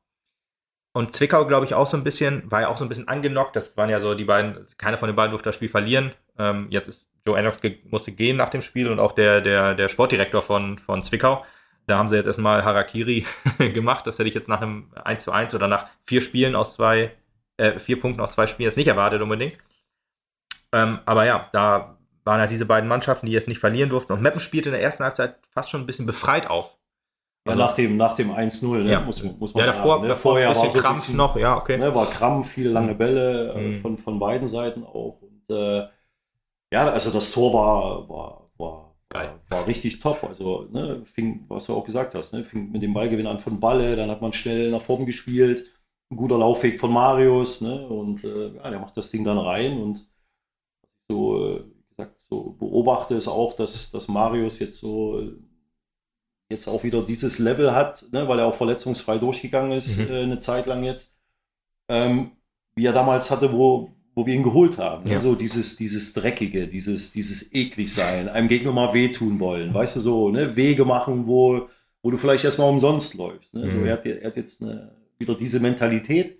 Und Zwickau, glaube ich, auch so ein bisschen, war ja auch so ein bisschen angenockt. Das waren ja so die beiden, keiner von den beiden durfte das Spiel verlieren. Ähm, jetzt ist Joe Ennox musste gehen nach dem Spiel und auch der, der, der Sportdirektor von, von Zwickau. Da haben sie jetzt erstmal Harakiri gemacht. Das hätte ich jetzt nach einem 1 zu 1 oder nach vier Spielen aus zwei, äh, vier Punkten aus zwei Spielen jetzt nicht erwartet unbedingt. Ähm, aber ja, da waren halt diese beiden Mannschaften, die jetzt nicht verlieren durften. Und Meppen spielte in der ersten Halbzeit fast schon ein bisschen befreit auf. Also, ja, nach dem, nach dem 1-0, ne? ja. muss, muss man Ja, davor, sagen, ne? vorher ein bisschen war so Krampf bisschen, noch, ja, okay. Ne, war Krampf, viele lange mhm. Bälle äh, mhm. von, von beiden Seiten auch. Und äh, ja, also das Tor war, war, war, war, war, richtig top. Also, ne, fing, was du auch gesagt hast, ne, fing mit dem Ballgewinn an von Balle, dann hat man schnell nach vorn gespielt. Ein guter Laufweg von Marius, ne? Und äh, ja, der macht das Ding dann rein und so, äh, gesagt, so beobachte ist auch, dass, dass Marius jetzt so jetzt auch wieder dieses Level hat, ne, weil er auch verletzungsfrei durchgegangen ist, mhm. äh, eine Zeit lang jetzt, ähm, wie er damals hatte, wo, wo wir ihn geholt haben. Ne? Ja. So dieses, dieses Dreckige, dieses, dieses eklig sein, einem Gegner mal wehtun wollen, weißt du, so, ne, Wege machen, wo, wo du vielleicht erstmal umsonst läufst. Ne? Mhm. So, er, hat, er hat jetzt eine, wieder diese Mentalität,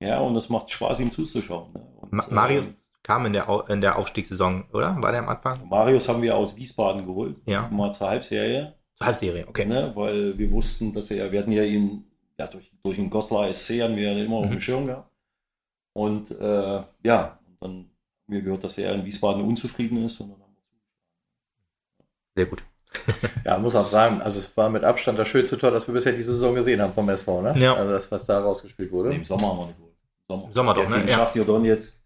ja, und es macht Spaß, ihm zuzuschauen. Ne? Und, Ma Marius äh, kam in der, in der Aufstiegssaison, oder? War der am Anfang? Marius haben wir aus Wiesbaden geholt, ja. mal zur Halbserie. Halbserie, okay. Ne? Weil wir wussten, dass er, wir hatten ja ihn, ja, durch, durch den Goslar SC haben wir immer mhm. auf dem mhm. Schirm gehabt. Und äh, ja, dann haben wir gehört, dass er in Wiesbaden unzufrieden ist. Sehr gut. ja, muss auch sagen, also es war mit Abstand das schönste Tor, das wir bisher diese Saison gesehen haben vom SV, ne? Ja. Also das, was da rausgespielt wurde. Nee, Im Sommer haben wir nicht wohl. Sommer, Sommer doch, ne? Ja. Schachtjordon jetzt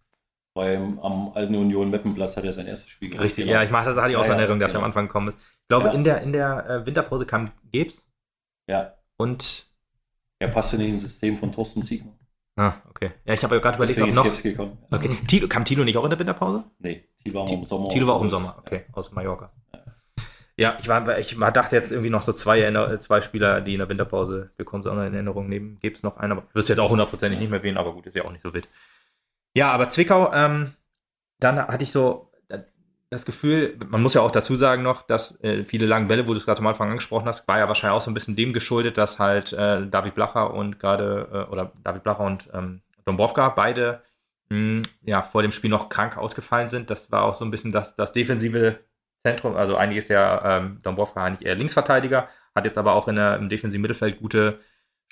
beim, am alten Union Meppenplatz hat er sein erstes Spiel gemacht. Richtig, genau. ja, ich mache das, hatte ich auch ja, Erinnerung, dass genau. er am Anfang gekommen ist. Ich glaube, ja. in der, in der äh, Winterpause kam Gebs. Ja. Und. Er passte in den System von Thorsten Ziegner. Ah, okay. Ja, ich habe ja gerade überlegt, ob noch. Gekommen. Okay. Tilo, kam Tilo nicht auch in der Winterpause? Nee, Tilo war im Sommer. Tilo war auch im Sommer, okay, aus Mallorca. Ja, ich, war, ich war, dachte jetzt irgendwie noch so zwei, zwei Spieler, die in der Winterpause gekommen sind, in Erinnerung nehmen. Gibt es noch einen, aber ich wüsste jetzt auch hundertprozentig nicht mehr wen, aber gut, ist ja auch nicht so wild. Ja, aber Zwickau, ähm, dann hatte ich so das Gefühl, man muss ja auch dazu sagen noch, dass äh, viele lange Bälle, wo du es gerade am Anfang angesprochen hast, war ja wahrscheinlich auch so ein bisschen dem geschuldet, dass halt äh, David Blacher und gerade, äh, oder David Blacher und ähm, Dombrovka beide mh, hm, ja vor dem Spiel noch krank ausgefallen sind. Das war auch so ein bisschen das, das defensive Zentrum. Also eigentlich ist ja ähm, Dombrovka eigentlich eher Linksverteidiger, hat jetzt aber auch in der, im defensiven Mittelfeld gute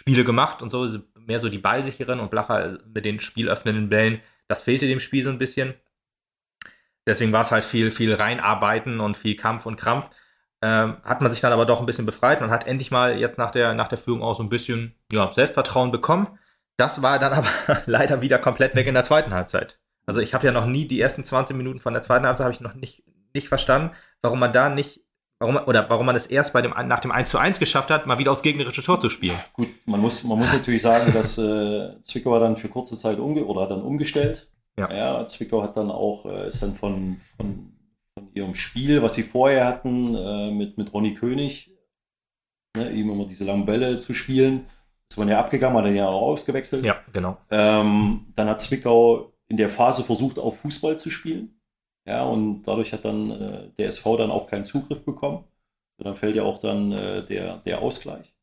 Spiele gemacht und so, mehr so die ballsicheren und Blacher mit den spielöffnenden Bällen. Das fehlte dem Spiel so ein bisschen. Deswegen war es halt viel, viel reinarbeiten und viel Kampf und Krampf. Ähm, hat man sich dann aber doch ein bisschen befreit und hat endlich mal jetzt nach der, nach der Führung auch so ein bisschen ja, Selbstvertrauen bekommen. Das war dann aber leider wieder komplett weg in der zweiten Halbzeit. Also ich habe ja noch nie die ersten 20 Minuten von der zweiten Halbzeit habe ich noch nicht, nicht verstanden, warum man da nicht, warum oder warum man es erst bei dem, nach dem 1 zu 1 geschafft hat, mal wieder aufs gegnerische Tor zu spielen. Gut, man muss, man muss natürlich sagen, dass äh, Zwickau dann für kurze Zeit umge oder dann umgestellt ja. ja Zwickau hat dann auch, äh, ist dann von, von, von, ihrem Spiel, was sie vorher hatten, äh, mit, mit Ronny König, ne, eben immer diese langen Bälle zu spielen. Das war ja abgegangen, hat dann ja auch ausgewechselt. Ja, genau. Ähm, dann hat Zwickau in der Phase versucht, auf Fußball zu spielen. Ja, und dadurch hat dann äh, der SV dann auch keinen Zugriff bekommen. Und dann fällt ja auch dann äh, der, der Ausgleich.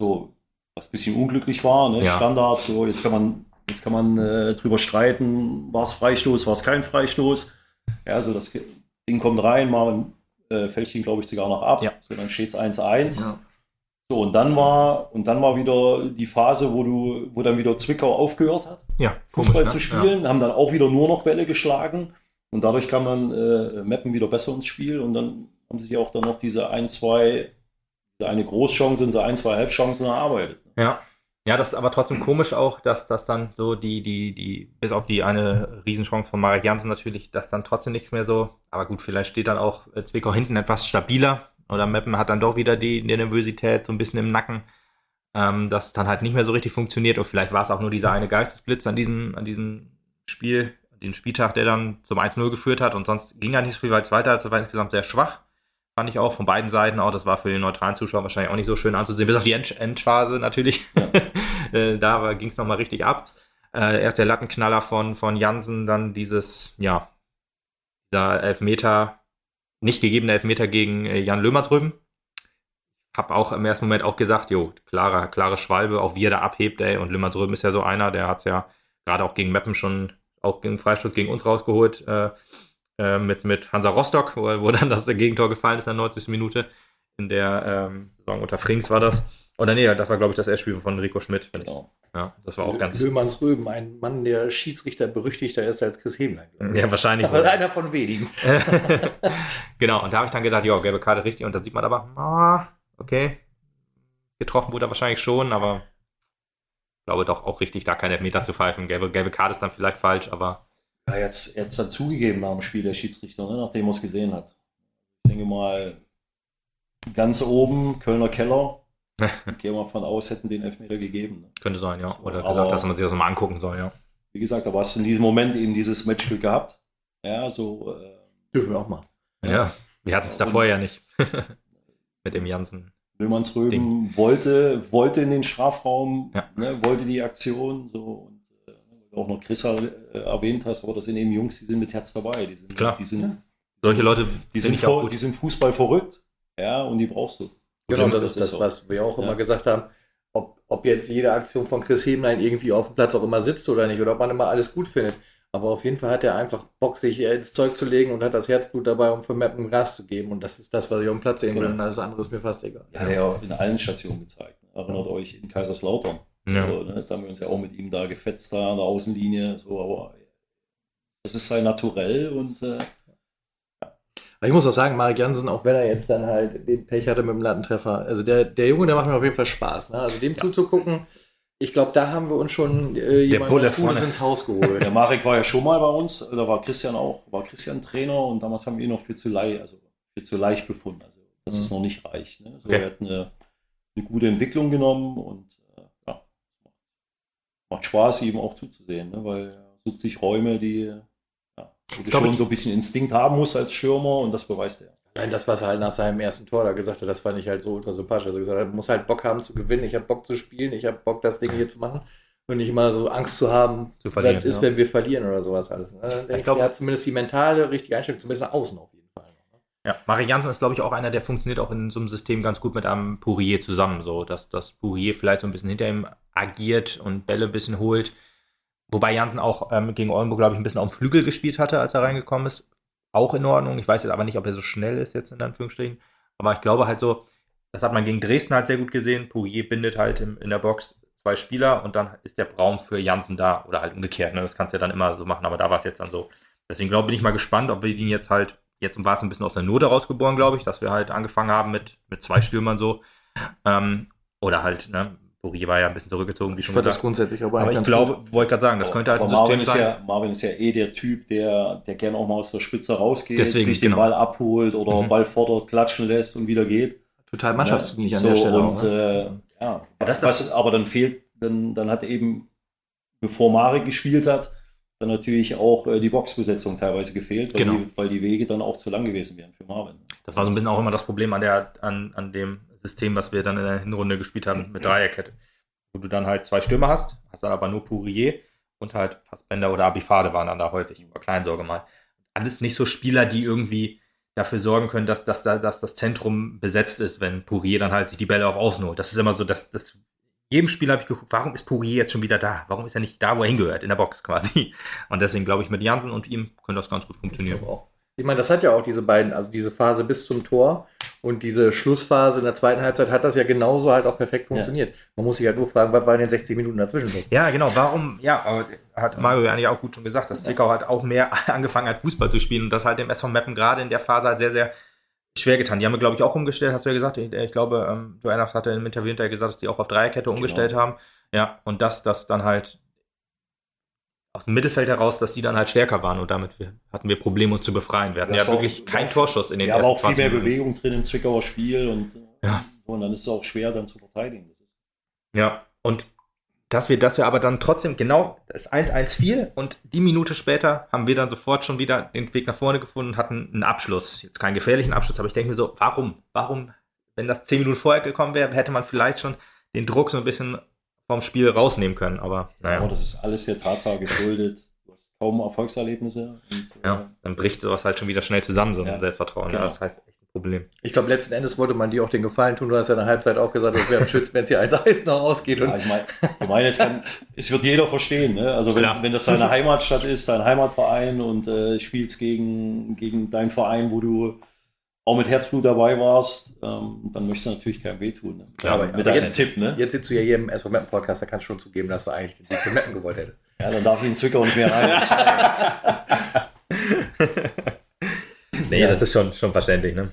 So, was ein bisschen unglücklich war, ne? Ja. Standard, so, jetzt kann man Jetzt kann man äh, drüber streiten, war es Freistoß, war es kein Freistoß. Ja, also das Ding kommt rein, mal äh, fällt ihn, glaube ich, sogar noch ab. Ja. So, dann steht es 1-1. Ja. So, und dann war, und dann war wieder die Phase, wo du, wo dann wieder Zwickau aufgehört hat, ja, Fußball komisch, zu spielen, ja. haben dann auch wieder nur noch Bälle geschlagen. Und dadurch kam dann äh, Meppen wieder besser ins Spiel und dann haben sich auch dann noch diese ein, zwei, eine Großchance, diese ein, zwei Halbchancen erarbeitet. Ja. Ja, das ist aber trotzdem komisch auch, dass das dann so die, die, die, bis auf die eine Riesenchance von Marek Jansen natürlich, dass dann trotzdem nichts mehr so, aber gut, vielleicht steht dann auch äh, Zwickau hinten etwas stabiler oder Meppen hat dann doch wieder die, die Nervosität so ein bisschen im Nacken, ähm, dass dann halt nicht mehr so richtig funktioniert und vielleicht war es auch nur dieser eine Geistesblitz an diesem, an diesem Spiel, den Spieltag, der dann zum 1-0 geführt hat und sonst ging ja nicht so viel, weil weiter, also war insgesamt sehr schwach fand ich auch von beiden Seiten auch. Das war für den neutralen Zuschauer wahrscheinlich auch nicht so schön anzusehen, bis auf die End Endphase natürlich. Ja. Äh, da ging es nochmal richtig ab. Äh, erst der Lattenknaller von, von Jansen, dann dieses, ja, dieser Elfmeter, nicht gegebene Elfmeter gegen äh, Jan Lömer drüben. Hab auch im ersten Moment auch gesagt, jo, klare, klare Schwalbe, auch wie er da abhebt, ey. Und Lömer drüben ist ja so einer, der hat es ja gerade auch gegen Meppen schon, auch gegen Freistoß gegen uns rausgeholt. Äh, äh, mit, mit Hansa Rostock, wo, wo, dann das Gegentor gefallen ist in der 90. Minute. In der ähm, Saison unter Frings war das. Oder nee, das war, glaube ich, das Erstspiel von Rico Schmidt. Genau. Ja, das war auch ganz. Löhmanns Röben, ein Mann, der Schiedsrichter berüchtigter ist als Chris Heblein. Ja, wahrscheinlich. Aber einer von wenigen. genau, und da habe ich dann gedacht, ja, gelbe Karte richtig. Und da sieht man aber, ah, okay. Getroffen wurde er wahrscheinlich schon, aber ich glaube doch auch richtig, da keine Meter zu pfeifen. Gelbe, gelbe Karte ist dann vielleicht falsch, aber. Ja, jetzt, jetzt dann zugegeben nach dem Spiel der Schiedsrichter, ne, nachdem er es gesehen hat. Ich denke mal, ganz oben, Kölner Keller, Gehen wir von aus, hätten den Elfmeter gegeben. Ne? Könnte sein, ja. Oder aber, gesagt, dass man sich das mal angucken soll, ja. Wie gesagt, aber hast du in diesem Moment eben dieses Matchstück gehabt. Ja, so. Äh, Dürfen wir auch mal. Ja, ja. wir hatten es ja, davor ja nicht. Mit dem Jansen. Löhmannsröben wollte, wollte in den Strafraum, ja. ne, wollte die Aktion, so. Auch noch Chris äh, erwähnt hast, aber das sind eben Jungs, die sind mit Herz dabei. Die sind, Klar. Die sind, Solche Leute, die sind, vor, die sind Fußball verrückt. Ja, und die brauchst du. Genau, das, das ist das, so. was wir auch ja. immer gesagt haben. Ob, ob jetzt jede Aktion von Chris Hemlein irgendwie auf dem Platz auch immer sitzt oder nicht, oder ob man immer alles gut findet. Aber auf jeden Fall hat er einfach Bock, sich ins Zeug zu legen und hat das Herzblut dabei, um für Mappen Gas zu geben. Und das ist das, was ich auf dem Platz sehen will. Genau. Und alles andere ist mir fast egal. Ja, hat er ja in allen Stationen gezeigt. Erinnert euch in Kaiserslautern. Ja. Also, ne, da haben wir uns ja auch mit ihm da gefetzt da an der Außenlinie. So, aber das ist sein Naturell und äh, ich muss auch sagen, Marek Jansen, auch wenn er jetzt dann halt den Pech hatte mit dem Lattentreffer, also der, der Junge, der macht mir auf jeden Fall Spaß. Ne? Also dem ja. zuzugucken, ich glaube, da haben wir uns schon äh, jemanden Gutes vorne. ins Haus geholt. Der Marek war ja schon mal bei uns, da war Christian auch, war Christian Trainer und damals haben wir ihn noch für zu leicht, also für zu leicht befunden. Also das mhm. ist noch nicht reich. Ne? So, okay. Er hat eine, eine, gute Entwicklung genommen und macht Spaß, ihm auch zuzusehen, ne? weil er sucht sich Räume, die wo du schon so ein bisschen Instinkt haben musst als Stürmer und das beweist er. Nein, das, was er halt nach seinem ersten Tor da gesagt hat, das fand ich halt so ultra sympathisch. Also gesagt, er muss halt Bock haben zu gewinnen, ich habe Bock zu spielen, ich habe Bock, das Ding hier zu machen und nicht immer so Angst zu haben, zu verlieren, was ist, ja. wenn wir verlieren oder sowas alles. Ne? Ich, ich glaube, er hat zumindest die mentale richtige Einstellung, zumindest nach außen auf jeden Fall. Ja, Marie Jansen ist, glaube ich, auch einer, der funktioniert auch in so einem System ganz gut mit einem Pourier zusammen, so dass das Pourier vielleicht so ein bisschen hinter ihm agiert und Bälle ein bisschen holt Wobei Jansen auch ähm, gegen Oldenburg, glaube ich, ein bisschen auf dem Flügel gespielt hatte, als er reingekommen ist. Auch in Ordnung. Ich weiß jetzt aber nicht, ob er so schnell ist jetzt in Anführungsstrichen. Aber ich glaube halt so, das hat man gegen Dresden halt sehr gut gesehen. Pourier bindet halt im, in der Box zwei Spieler und dann ist der Braum für Jansen da oder halt umgekehrt. Ne? Das kannst du ja dann immer so machen, aber da war es jetzt dann so. Deswegen glaube bin ich mal gespannt, ob wir ihn jetzt halt, jetzt war es ein bisschen aus der Not rausgeboren, glaube ich, dass wir halt angefangen haben mit, mit zwei Stürmern so. Ähm, oder halt, ne, Buri war ja ein bisschen zurückgezogen, wie schon gesagt. das grundsätzlich aber, aber ich glaube, wollte gerade sagen, das könnte halt ein System sein. Ja, Marvin ist ja eh der Typ, der, der gerne auch mal aus der Spitze rausgeht, Deswegen, sich genau. den Ball abholt oder mhm. Ball fordert, klatschen lässt und wieder geht. Total mannschaftsdienlich ja, an so, der Stelle. Und, auch, ne? äh, ja, ja das, das, aber dann fehlt, dann, dann hat eben, bevor Marek gespielt hat, dann natürlich auch äh, die Boxbesetzung teilweise gefehlt, weil, genau. die, weil die Wege dann auch zu lang gewesen wären für Marvin. Das war so ein bisschen auch immer das Problem an, der, an, an dem System, was wir dann in der Hinrunde gespielt haben mit Dreierkette wo du dann halt zwei Stürmer hast, hast dann aber nur Pourier und halt Fassbender oder Abifade waren dann da häufig, über Kleinsorge mal. Alles nicht so Spieler, die irgendwie dafür sorgen können, dass, dass, dass das Zentrum besetzt ist, wenn Pourier dann halt sich die Bälle auf Außen holt. Das ist immer so, dass das jedem Spiel habe ich geguckt, warum ist Pourier jetzt schon wieder da? Warum ist er nicht da, wo er hingehört, in der Box quasi? Und deswegen glaube ich, mit Jansen und ihm könnte das ganz gut funktionieren. Ich meine, das hat ja auch diese beiden, also diese Phase bis zum Tor und diese Schlussphase in der zweiten Halbzeit hat das ja genauso halt auch perfekt funktioniert. Ja. Man muss sich halt nur fragen, was war in den 60 Minuten dazwischen? Ja, genau. Warum, ja, hat Mario ja eigentlich auch gut schon gesagt, dass Zwickau hat auch mehr angefangen hat, Fußball zu spielen und das halt dem SV Meppen gerade in der Phase halt sehr, sehr schwer getan. Die haben wir, glaube ich, auch umgestellt, hast du ja gesagt. Ich, ich glaube, ähm, Joanna hatte im Interview hinterher gesagt, dass die auch auf Dreierkette genau. umgestellt haben. Ja, und das, das dann halt aus dem Mittelfeld heraus, dass die dann halt stärker waren und damit hatten wir Probleme, uns zu befreien. Wir hatten das ja wirklich keinen Torschuss in den ja, ersten aber auch viel mehr Minuten. Bewegung drin im Zwickauer Spiel und, ja. und dann ist es auch schwer, dann zu verteidigen. Ja, und dass wir, dass wir aber dann trotzdem genau das 1-1 fiel und die Minute später haben wir dann sofort schon wieder den Weg nach vorne gefunden und hatten einen Abschluss. Jetzt keinen gefährlichen Abschluss, aber ich denke mir so, warum? Warum, wenn das 10 Minuten vorher gekommen wäre, hätte man vielleicht schon den Druck so ein bisschen vom Spiel rausnehmen können. Aber naja. Ja, das ist alles der Tatsache geschuldet. Du hast kaum Erfolgserlebnisse. Und, ja, äh, dann bricht sowas halt schon wieder schnell zusammen, so ein ja, Selbstvertrauen. Genau. Ja, das ist halt Problem. Ich glaube, letzten Endes wollte man dir auch den Gefallen tun. Du hast ja in der Halbzeit auch gesagt, es wäre am schönsten, wenn es hier 1-1 noch ausgeht. Ja, ich meine, ich mein, es, es, wird jeder verstehen. Ne? Also wenn, wenn das deine Heimatstadt ist, dein Heimatverein und äh, spielst gegen, gegen deinen Verein, wo du auch mit Herzblut dabei warst, ähm, dann möchtest du natürlich keinem wehtun. Ne? Ja, aber mit deinem Tipp, ne? Jetzt sitzt du ja hier im SV Mappen Podcast, da kannst du schon zugeben, dass du eigentlich den Sieg für Mappen gewollt hättest. Ja, dann darf ich in Zwickau nicht mehr rein. nee, ja. das ist schon, schon verständlich, ne?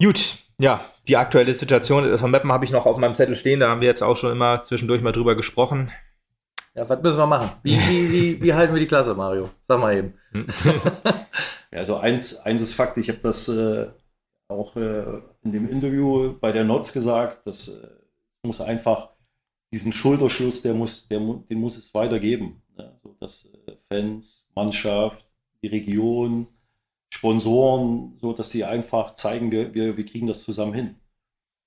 Gut, ja, die aktuelle Situation von Mappen habe ich noch auf meinem Zettel stehen, da haben wir jetzt auch schon immer zwischendurch mal drüber gesprochen. Ja, was müssen wir machen? Wie, wie, wie, wie halten wir die Klasse, Mario? Sag mal eben. ja, also eins, eins ist Fakt, ich habe das äh, auch äh, in dem Interview bei der Notz gesagt, dass äh, muss einfach diesen Schulterschluss, der muss, der, den muss es weitergeben. Ja, so dass äh, Fans, Mannschaft, die Region, Sponsoren, so dass sie einfach zeigen, wir, wir, wir kriegen das zusammen hin.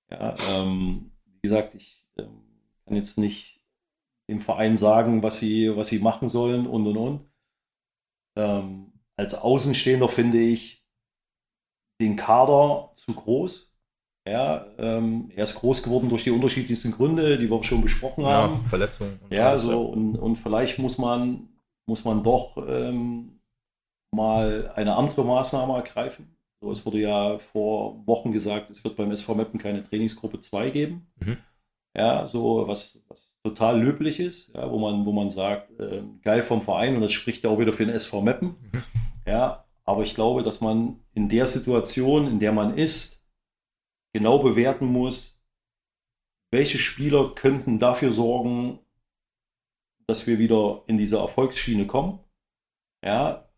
Ja, ähm, wie gesagt, ich ähm, kann jetzt nicht dem Verein sagen, was sie, was sie machen sollen und und und. Ähm, als Außenstehender finde ich den Kader zu groß. Ja, ähm, er ist groß geworden durch die unterschiedlichsten Gründe, die wir schon besprochen ja, haben. Verletzungen. Ja, so und, und vielleicht muss man, muss man doch ähm, mal eine andere Maßnahme ergreifen. So, es wurde ja vor Wochen gesagt, es wird beim SV Meppen keine Trainingsgruppe 2 geben. Mhm. Ja, so was, was total löblich ist, ja, wo man, wo man sagt, äh, geil vom Verein und das spricht ja auch wieder für den SV Meppen. Mhm. Ja, aber ich glaube, dass man in der Situation, in der man ist, genau bewerten muss, welche Spieler könnten dafür sorgen, dass wir wieder in diese Erfolgsschiene kommen. Ja,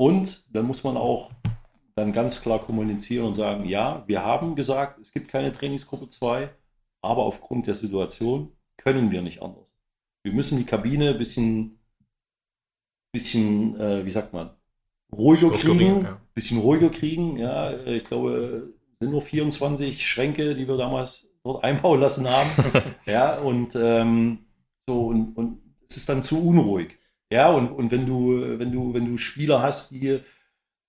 und dann muss man auch dann ganz klar kommunizieren und sagen, ja, wir haben gesagt, es gibt keine Trainingsgruppe 2, aber aufgrund der Situation können wir nicht anders. Wir müssen die Kabine ein bisschen, bisschen äh, wie sagt man, ruhiger kriegen, ja. bisschen ruhiger kriegen. Ja, ich glaube, es sind nur 24 Schränke, die wir damals dort einbauen lassen haben. ja, und ähm, so, und, und es ist dann zu unruhig. Ja, und, und wenn du, wenn du, wenn du Spieler hast, die,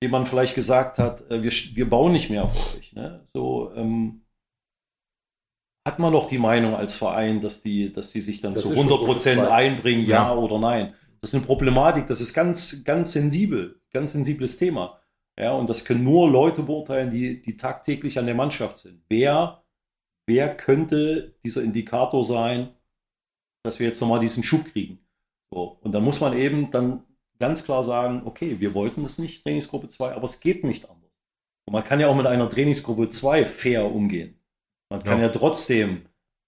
man vielleicht gesagt hat, äh, wir, wir bauen nicht mehr auf euch, ne? So, ähm, hat man doch die Meinung als Verein, dass die, dass die sich dann das zu 100 Prozent einbringen, ja. ja. oder nein. Das ist eine Problematik, das ist ganz, ganz sensibel, ganz sensibles Thema. Ja, und das können nur Leute beurteilen, die, die tagtäglich an der Mannschaft sind. Wer, wer könnte dieser Indikator sein, dass wir jetzt nochmal diesen Schub kriegen? So, und dann muss man eben dann ganz klar sagen, okay, wir wollten das nicht, Trainingsgruppe 2, aber es geht nicht anders. Und man kann ja auch mit einer Trainingsgruppe 2 fair umgehen. Man kann ja, ja trotzdem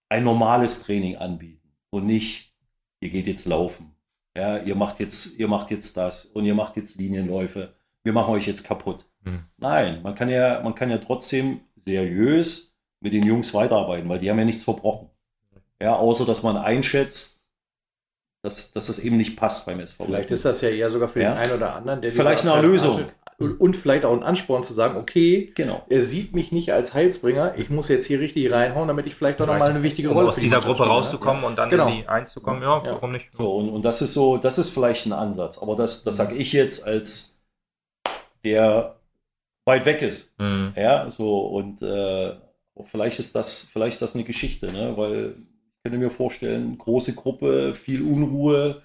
ein normales Training anbieten und nicht, ihr geht jetzt laufen. Ja, ihr macht jetzt, ihr macht jetzt das und ihr macht jetzt Linienläufe. Wir machen euch jetzt kaputt. Hm. Nein, man kann ja, man kann ja trotzdem seriös mit den Jungs weiterarbeiten, weil die haben ja nichts verbrochen. Ja, außer dass man einschätzt, dass, dass das eben nicht passt beim SV. Vielleicht ist das ja eher sogar für ja. den einen oder anderen, der vielleicht eine Lösung und vielleicht auch ein Ansporn zu sagen, okay, genau. er sieht mich nicht als Heilsbringer, ich muss jetzt hier richtig reinhauen, damit ich vielleicht auch nochmal eine wichtige Rolle um aus dieser Gruppe rauszukommen ja. und dann genau. in die Eins zu kommen, ja, ja. warum nicht? So, und, und das ist so, das ist vielleicht ein Ansatz, aber das, das sage ich jetzt als der weit weg ist. Mhm. Ja, so und äh, vielleicht ist das, vielleicht ist das eine Geschichte, ne? weil könnte mir vorstellen, große Gruppe, viel Unruhe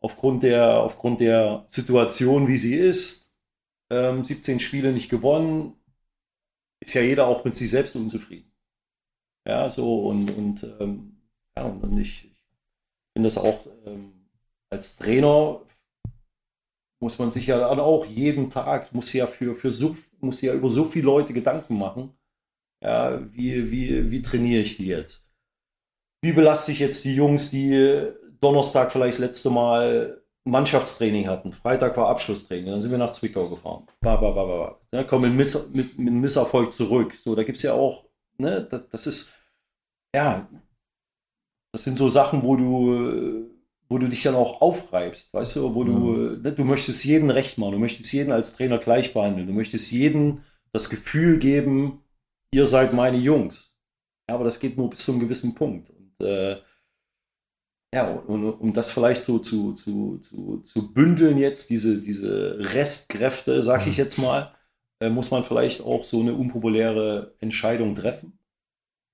aufgrund der, aufgrund der Situation, wie sie ist. Ähm, 17 Spiele nicht gewonnen, ist ja jeder auch mit sich selbst unzufrieden. Ja, so und, und, ähm, ja, und ich, ich finde das auch ähm, als Trainer muss man sich ja dann auch jeden Tag, muss ja für, für so, muss ja über so viele Leute Gedanken machen. Ja, wie, wie, wie trainiere ich die jetzt? Wie belaste ich jetzt die Jungs, die Donnerstag vielleicht das letzte Mal Mannschaftstraining hatten. Freitag war Abschlusstraining, dann sind wir nach Zwickau gefahren. Ba, ba, ba, ba. Ja, kommen mit, mit, mit Misserfolg zurück. So, da gibt es ja auch, ne, das, das, ist, ja, das sind so Sachen, wo du, wo du dich dann auch aufreibst, weißt du, wo mhm. du, ne, du möchtest jeden recht machen, du möchtest jeden als Trainer gleich behandeln, du möchtest jeden das Gefühl geben, ihr seid meine Jungs. Ja, aber das geht nur bis zu einem gewissen Punkt äh, ja, um, um das vielleicht so zu, zu, zu, zu bündeln jetzt, diese, diese Restkräfte, sag ich mhm. jetzt mal, äh, muss man vielleicht auch so eine unpopuläre Entscheidung treffen.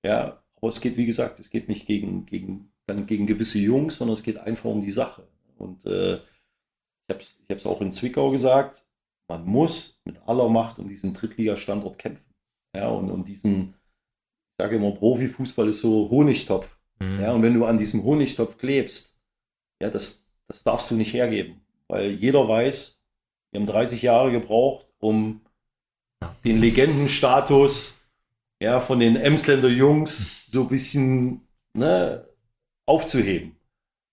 Ja, aber es geht, wie gesagt, es geht nicht gegen, gegen, dann gegen gewisse Jungs, sondern es geht einfach um die Sache. Und äh, ich habe es ich auch in Zwickau gesagt, man muss mit aller Macht um diesen Drittligastandort kämpfen. Ja, und um diesen, ich sage immer, Profifußball ist so Honigtopf. Mhm. Ja, und wenn du an diesem Honigtopf klebst, ja, das, das darfst du nicht hergeben. Weil jeder weiß, wir haben 30 Jahre gebraucht, um den Legendenstatus ja, von den Emsländer Jungs so ein bisschen ne, aufzuheben.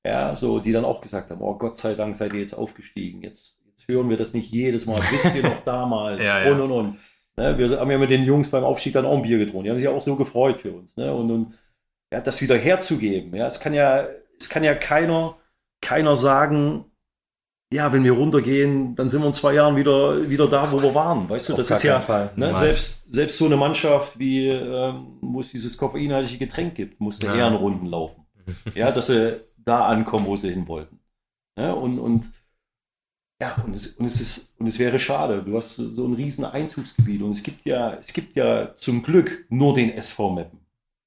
Ja, so, die dann auch gesagt haben, oh Gott sei Dank seid ihr jetzt aufgestiegen. Jetzt, jetzt hören wir das nicht jedes Mal. Wisst ihr noch damals? ja, und, und, und. Ne, wir haben ja mit den Jungs beim Aufstieg dann auch ein Bier getrunken. Die haben sich auch so gefreut für uns. Ne? Und, und ja, das wieder herzugeben. Ja, es kann ja, es kann ja keiner, keiner sagen, ja, wenn wir runtergehen, dann sind wir in zwei Jahren wieder, wieder da, wo wir waren. Weißt du, das ist ja ne, selbst, selbst so eine Mannschaft, wie ähm, wo es dieses koffeinhaltige Getränk gibt, musste ja. Ehrenrunden laufen. ja, dass sie da ankommen, wo sie hin wollten. Ja, und, und ja, und es, und, es ist, und es wäre schade. Du hast so ein riesen Einzugsgebiet und es gibt ja, es gibt ja zum Glück nur den SV Meppen.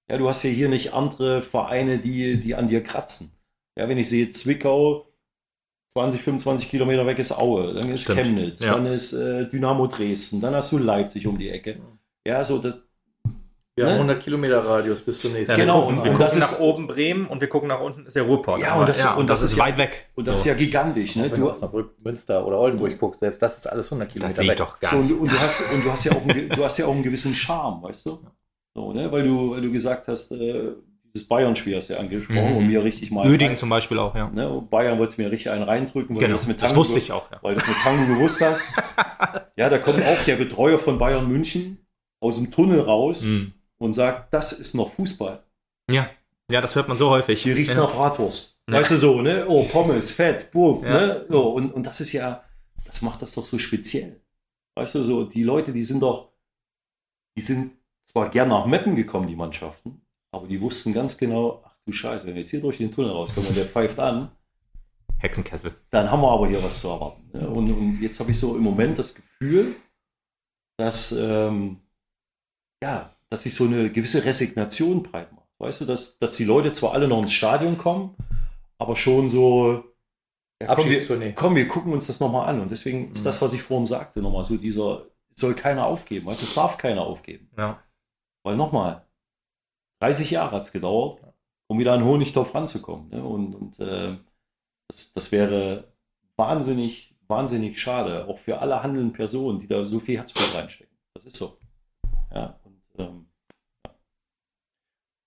Ja, du hast ja hier nicht andere Vereine, die, die an dir kratzen. Ja, wenn ich sehe Zwickau, 20, 25 Kilometer weg ist Aue, dann ist Stimmt. Chemnitz, ja. dann ist äh, Dynamo Dresden, dann hast du Leipzig um die Ecke. Ja, so das. Wir ne? haben 100 Kilometer Radius bis zum nächsten. Ja, genau, und wir gucken nach oben Bremen und wir gucken nach unten ist der Ruhrpott. Ja, und das, ja, und das, das ist, weit ja, weg. Und das so. ist ja gigantisch. Ne? Wenn du aus Münster oder Oldenburg guckst, selbst das ist alles 100 Kilometer das weg. doch gar so, und, und, du hast, und du hast ja auch einen, du hast ja auch einen gewissen Charme, weißt du? So, ne? weil, du weil du gesagt hast, äh, dieses Bayern-Spiel hast du ja angesprochen mhm. und mir richtig mal. Öding rein, zum Beispiel auch, ja. Ne, Bayern wollte mir richtig einen reindrücken, weil genau. du das mit Tango, das wusste ich auch, ja. weil du das mit Tango gewusst hast. ja, da kommt auch der Betreuer von Bayern München aus dem Tunnel raus mhm. und sagt, das ist noch Fußball. Ja. Ja, das hört man so häufig. Hier riecht ja. nach Bratwurst. Ja. Weißt du so, ne? Oh, Pommes, Fett, Buff, ja. ne? So, und, und das ist ja, das macht das doch so speziell. Weißt du, so, die Leute, die sind doch, die sind zwar gern nach Meppen gekommen, die Mannschaften, aber die wussten ganz genau, ach du Scheiße, wenn wir jetzt hier durch den Tunnel rauskommen und der pfeift an, Hexenkessel. Dann haben wir aber hier was zu erwarten. Ne? Und, und, jetzt habe ich so im Moment das Gefühl, dass, ähm, ja, dass sich so eine gewisse Resignation breit macht. Weißt du, dass, dass die Leute zwar alle noch ins Stadion kommen, aber schon so, ja, komm, wir, komm, wir gucken uns das nochmal an. Und deswegen ist mhm. das, was ich vorhin sagte, nochmal so dieser, soll keiner aufgeben. Weißt du, es darf keiner aufgeben. Ja. Weil nochmal, 30 Jahre hat es gedauert, um wieder an Honigtopf ranzukommen. Ne? Und, und äh, das, das wäre wahnsinnig, wahnsinnig schade, auch für alle handelnden Personen, die da so viel Herzblut reinstecken. Das ist so. Ja, und, ähm,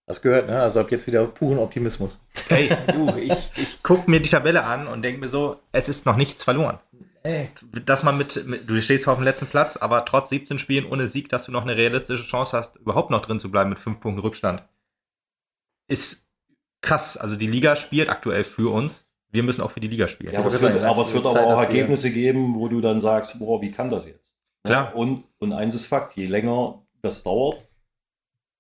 das gehört, ne? Also ab jetzt wieder puren Optimismus. Hey, du, ich, ich gucke mir die Tabelle an und denke mir so, es ist noch nichts verloren. Ey. Dass man mit, mit, du stehst auf dem letzten Platz, aber trotz 17 Spielen ohne Sieg, dass du noch eine realistische Chance hast, überhaupt noch drin zu bleiben mit 5 Punkten Rückstand, ist krass. Also die Liga spielt aktuell für uns. Wir müssen auch für die Liga spielen. Ja, aber, es wird, aber es wird aber auch Ergebnisse geben, wo du dann sagst, boah, wie kann das jetzt? Klar. Und, und eins ist Fakt, je länger das dauert,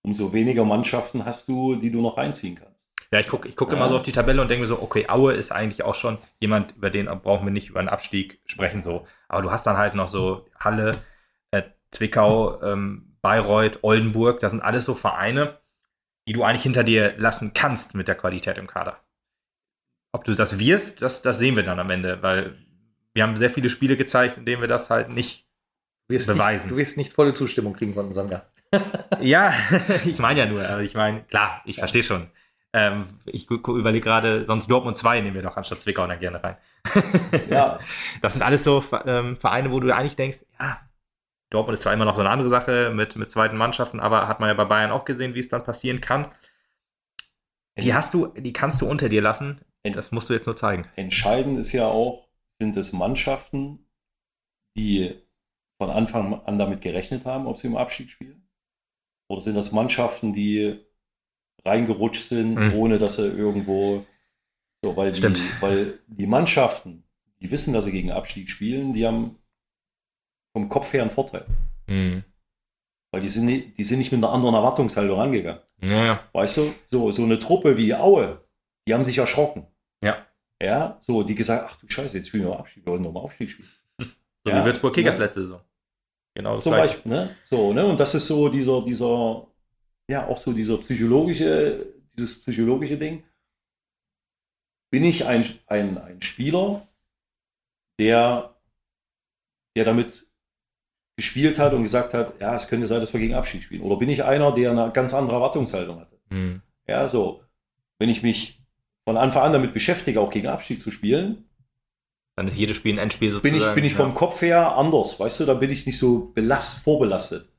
umso weniger Mannschaften hast du, die du noch reinziehen kannst. Ja, ich gucke ich guck ja. immer so auf die Tabelle und denke mir so, okay, Aue ist eigentlich auch schon jemand, über den brauchen wir nicht über einen Abstieg sprechen. so. Aber du hast dann halt noch so Halle, äh, Zwickau, ähm, Bayreuth, Oldenburg, das sind alles so Vereine, die du eigentlich hinter dir lassen kannst mit der Qualität im Kader. Ob du das wirst, das, das sehen wir dann am Ende, weil wir haben sehr viele Spiele gezeigt, in denen wir das halt nicht beweisen. Nicht, du wirst nicht volle Zustimmung kriegen von unserem Gast. ja, ich meine ja nur, also ich meine, klar, ich verstehe schon. Ähm, ich überlege gerade, sonst Dortmund 2 nehmen wir doch anstatt Zwickau dann gerne rein. ja. Das sind alles so ähm, Vereine, wo du eigentlich denkst, ja, Dortmund ist zwar immer noch so eine andere Sache mit, mit zweiten Mannschaften, aber hat man ja bei Bayern auch gesehen, wie es dann passieren kann. Die hast du, die kannst du unter dir lassen. Das musst du jetzt nur zeigen. Entscheidend ist ja auch, sind es Mannschaften, die von Anfang an damit gerechnet haben, ob sie im Abstieg spielen? Oder sind das Mannschaften, die reingerutscht sind, mhm. ohne dass sie irgendwo so, weil die, weil die Mannschaften, die wissen, dass sie gegen Abstieg spielen, die haben vom Kopf her einen Vorteil. Mhm. Weil die sind, nicht, die sind nicht mit einer anderen Erwartungshaltung rangegangen. Ja. Weißt du? So, so eine Truppe wie Aue, die haben sich erschrocken. Ja. Ja, so, die gesagt, ach du Scheiße, jetzt spielen wir Abstieg, wir wollen nochmal Aufstieg spielen. So ja, wie Würzburg Kickers ja. letzte Saison. Genau das Zum gleiche. Beispiel, ne? So, ne? Und das ist so dieser, dieser, ja, auch so dieser psychologische, dieses psychologische Ding. Bin ich ein, ein, ein Spieler, der der damit gespielt hat und gesagt hat, ja, es könnte sein, dass wir gegen Abschied spielen? Oder bin ich einer, der eine ganz andere Erwartungshaltung hatte? Mhm. Ja, so. Wenn ich mich von Anfang an damit beschäftige, auch gegen Abschied zu spielen, dann ist jedes Spiel ein Endspiel sozusagen. Bin ich, bin ich vom Kopf her anders, weißt du, da bin ich nicht so belast, vorbelastet.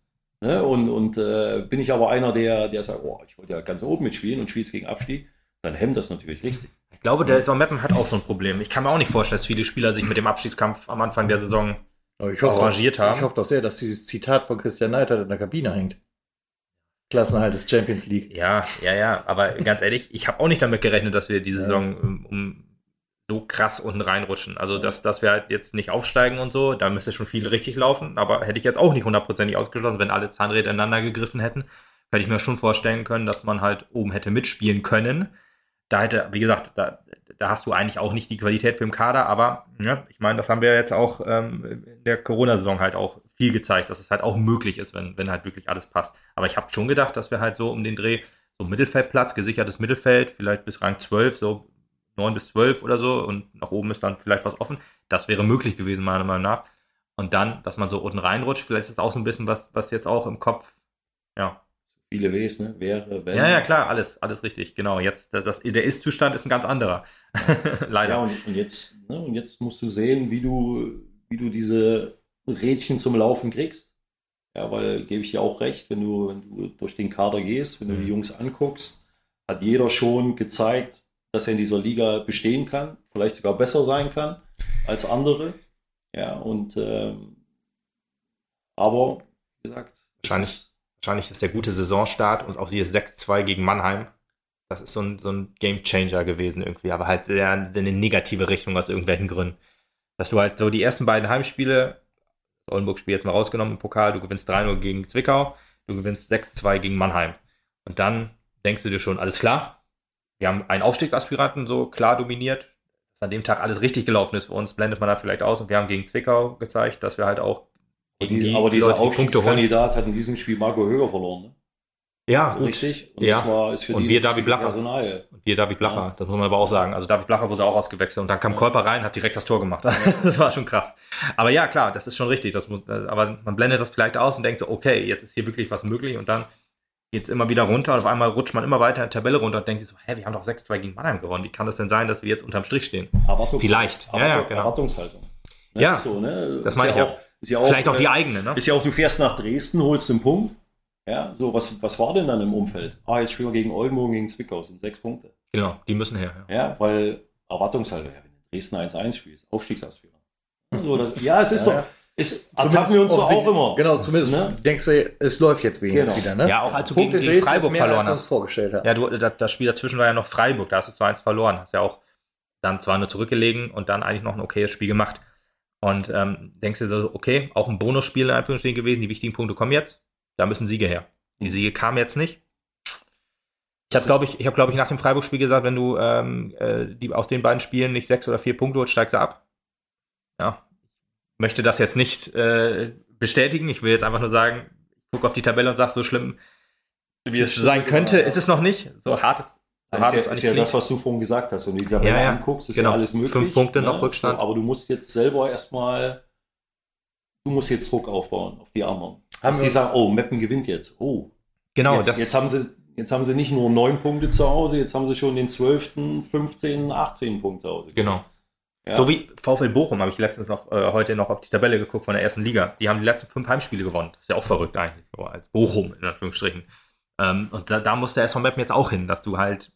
Ne? Und, und äh, bin ich aber einer, der, der sagt, oh, ich wollte ja ganz oben mitspielen und spiele gegen Abstieg, dann hemmt das natürlich richtig. Ich glaube, der Meppen hat auch so ein Problem. Ich kann mir auch nicht vorstellen, dass viele Spieler sich mit dem Abstiegskampf am Anfang der Saison ich hoffe, arrangiert haben. Ich hoffe doch sehr, dass dieses Zitat von Christian Neidhardt in der Kabine hängt. Klassenhalt des Champions League. Ja, ja, ja. Aber ganz ehrlich, ich habe auch nicht damit gerechnet, dass wir diese ja. Saison um, um, so krass unten reinrutschen. Also, dass, dass wir halt jetzt nicht aufsteigen und so, da müsste schon viel richtig laufen. Aber hätte ich jetzt auch nicht hundertprozentig ausgeschlossen, wenn alle Zahnräder ineinander gegriffen hätten. Hätte ich mir schon vorstellen können, dass man halt oben hätte mitspielen können. Da hätte, wie gesagt, da, da hast du eigentlich auch nicht die Qualität für den Kader, aber ja, ich meine, das haben wir jetzt auch ähm, in der Corona-Saison halt auch viel gezeigt, dass es halt auch möglich ist, wenn, wenn halt wirklich alles passt. Aber ich habe schon gedacht, dass wir halt so um den Dreh, so Mittelfeldplatz, gesichertes Mittelfeld, vielleicht bis Rang 12, so 9 bis 12 oder so und nach oben ist dann vielleicht was offen. Das wäre möglich gewesen, meiner Meinung nach. Und dann, dass man so unten reinrutscht, vielleicht ist das auch so ein bisschen was, was jetzt auch im Kopf, ja, viele Ws, ne? Wäre, wenn. Ja, ja, klar, alles, alles richtig. Genau. Jetzt, das, das der Ist-Zustand ist ein ganz anderer. Leider. Ja, und, und, jetzt, ne? und jetzt musst du sehen, wie du, wie du diese Rädchen zum Laufen kriegst. Ja, weil gebe ich dir auch recht, wenn du, wenn du durch den Kader gehst, wenn du die mhm. Jungs anguckst, hat jeder schon gezeigt, dass er in dieser Liga bestehen kann, vielleicht sogar besser sein kann als andere. Ja, und ähm, aber, wie gesagt, wahrscheinlich Wahrscheinlich ist der gute Saisonstart und auch dieses 6-2 gegen Mannheim. Das ist so ein, so ein Game Changer gewesen irgendwie, aber halt sehr in eine negative Richtung aus irgendwelchen Gründen. Dass du halt so die ersten beiden Heimspiele, das Oldenburg-Spiel jetzt mal rausgenommen im Pokal, du gewinnst 3-0 gegen Zwickau, du gewinnst 6-2 gegen Mannheim. Und dann denkst du dir schon, alles klar, wir haben einen Aufstiegsaspiranten so klar dominiert, dass an dem Tag alles richtig gelaufen ist für uns, blendet man da vielleicht aus und wir haben gegen Zwickau gezeigt, dass wir halt auch die, aber dieser Aufstiegskandidat hat in diesem Spiel Marco Höger verloren. Ne? Ja, gut. richtig. Und, ja. das war, und wir David Blacher. Personal. Und wir David Blacher, ja. das muss man aber auch sagen. Also David Blacher wurde auch ausgewechselt und dann kam ja. Kolper rein, hat direkt das Tor gemacht. das war schon krass. Aber ja, klar, das ist schon richtig. Das muss, aber man blendet das vielleicht aus und denkt so, okay, jetzt ist hier wirklich was möglich und dann geht es immer wieder runter und auf einmal rutscht man immer weiter in die Tabelle runter und denkt sich so, hä, wir haben doch 6-2 gegen Mannheim gewonnen. Wie kann das denn sein, dass wir jetzt unterm Strich stehen? Vielleicht. Erwartung, ja, ja, genau. Erwartungshaltung. Ne? Ja, so, ne? das meine ich auch. Ja auch, Vielleicht auch die äh, eigene, ne? Ist ja auch, du fährst nach Dresden, holst den Punkt. Ja, so, was, was war denn dann im Umfeld? Ah, jetzt spielen wir gegen Oldenburg, gegen Zwickau, sind sechs Punkte. Genau, die müssen her. Ja, ja weil Erwartungshaltung, ja, wenn du Dresden 1-1 spielst, Aufstiegsaspirant. So, das, ja, es ist ja, doch. Ist, ertappen wir uns doch auch immer. Genau, zumindest ne? denkst du, es läuft jetzt wenigstens genau. wieder. Ne? Ja, auch als du Punkte gegen, gegen Freiburg mehr, verloren hast. Vorgestellt hat. Ja, du, das, das Spiel dazwischen war ja noch Freiburg, da hast du 2-1 verloren. Hast ja auch dann zwar nur zurückgelegen und dann eigentlich noch ein okayes Spiel gemacht. Und ähm, denkst du so, okay, auch ein Bonusspiel in Anführungsstrichen gewesen, die wichtigen Punkte kommen jetzt, da müssen Siege her. Die Siege kamen jetzt nicht. Ich habe, glaube ich, ich habe, glaube ich, nach dem Freiburg-Spiel gesagt, wenn du ähm, äh, die, aus den beiden Spielen nicht sechs oder vier Punkte holst, steigst du ab. Ja, möchte das jetzt nicht äh, bestätigen. Ich will jetzt einfach nur sagen, ich gucke auf die Tabelle und sage, so schlimm, wie es sein könnte, ist es noch nicht. So hart ist das ist, ja, ist ja das, was du vorhin gesagt hast. Wenn du die Tabelle ja, ja. anguckst, ist genau. ja alles möglich. Fünf Punkte ne? noch Rückstand. So, aber du musst jetzt selber erstmal, du musst jetzt Druck aufbauen auf die anderen. Haben sie sagen, oh, Meppen gewinnt jetzt. Oh. Genau. Jetzt, jetzt, haben sie, jetzt haben sie nicht nur neun Punkte zu Hause, jetzt haben sie schon den 12., 15., 18. Punkt zu Hause. Genau. Ja. So wie VfL Bochum habe ich letztens noch äh, heute noch auf die Tabelle geguckt von der ersten Liga. Die haben die letzten fünf Heimspiele gewonnen. Das ist ja auch verrückt eigentlich, so als Bochum in Anführungsstrichen. Ähm, und da, da muss der SV Meppen jetzt auch hin, dass du halt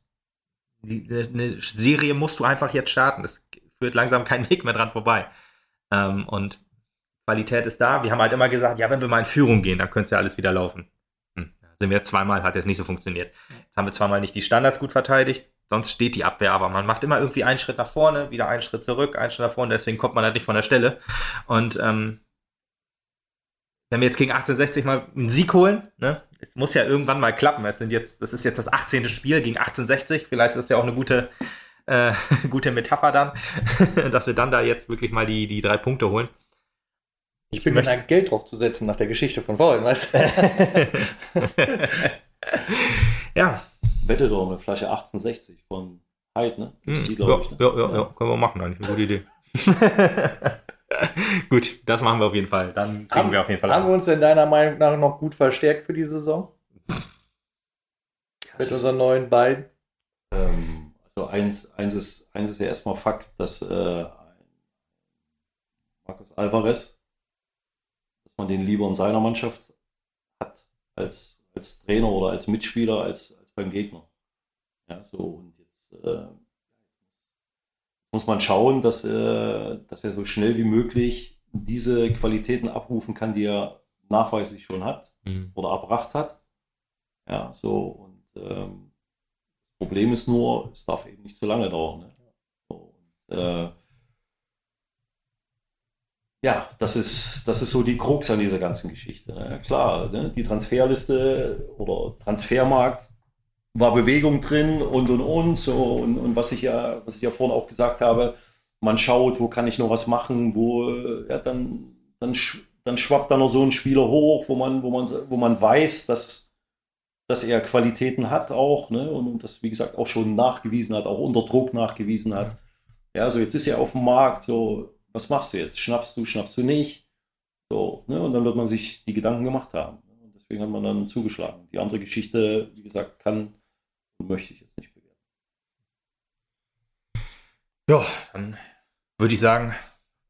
die, eine Serie musst du einfach jetzt starten. Es führt langsam kein Weg mehr dran vorbei. Ähm, und Qualität ist da. Wir haben halt immer gesagt, ja, wenn wir mal in Führung gehen, dann könnte es ja alles wieder laufen. Hm. Sind wir zweimal, hat jetzt nicht so funktioniert. Jetzt haben wir zweimal nicht die Standards gut verteidigt, sonst steht die Abwehr, aber man macht immer irgendwie einen Schritt nach vorne, wieder einen Schritt zurück, einen Schritt nach vorne, deswegen kommt man halt nicht von der Stelle. Und ähm, wenn wir jetzt gegen 1860 mal einen Sieg holen, ne, es muss ja irgendwann mal klappen. Es sind jetzt, das ist jetzt das 18. Spiel gegen 1860. Vielleicht ist das ja auch eine gute, äh, gute Metapher dann, dass wir dann da jetzt wirklich mal die, die drei Punkte holen. Ich, ich bin möchte Geld drauf zu setzen nach der Geschichte von vorhin, weißt du? ja. Wette doch eine Flasche 1860 von Hyde, ne? Hm, die, ja, ich, ne? ja, ja, ja, können wir machen, eigentlich eine gute Idee. gut, das machen wir auf jeden Fall. Dann kriegen haben, wir auf jeden Fall. Haben wir uns in deiner Meinung nach noch gut verstärkt für die Saison? Mit unseren neuen beiden? Ähm, also eins, eins, ist, eins ist ja erstmal Fakt, dass äh, Marcos Alvarez, dass man den lieber in seiner Mannschaft hat als, als Trainer oder als Mitspieler als beim Gegner. Ja, so und jetzt äh, muss man schauen, dass, äh, dass er so schnell wie möglich diese Qualitäten abrufen kann, die er nachweislich schon hat mhm. oder erbracht hat. Ja, so und ähm, das Problem ist nur, es darf eben nicht zu lange dauern. Ne? So, und, äh, ja, das ist, das ist so die Krux an dieser ganzen Geschichte. Ne? Klar, ne? die Transferliste oder Transfermarkt war Bewegung drin und und und so und, und was ich ja, was ich ja vorhin auch gesagt habe, man schaut, wo kann ich noch was machen, wo ja, dann, dann, dann schwappt da noch so ein Spieler hoch, wo man, wo man, wo man weiß, dass, dass er Qualitäten hat auch, ne? Und, und das, wie gesagt, auch schon nachgewiesen hat, auch unter Druck nachgewiesen hat. Ja, so jetzt ist er auf dem Markt, so, was machst du jetzt? Schnappst du, schnappst du nicht? So, ne? Und dann wird man sich die Gedanken gemacht haben. Und deswegen hat man dann zugeschlagen. Die andere Geschichte, wie gesagt, kann möchte ich jetzt nicht bewerten. Ja, dann würde ich sagen,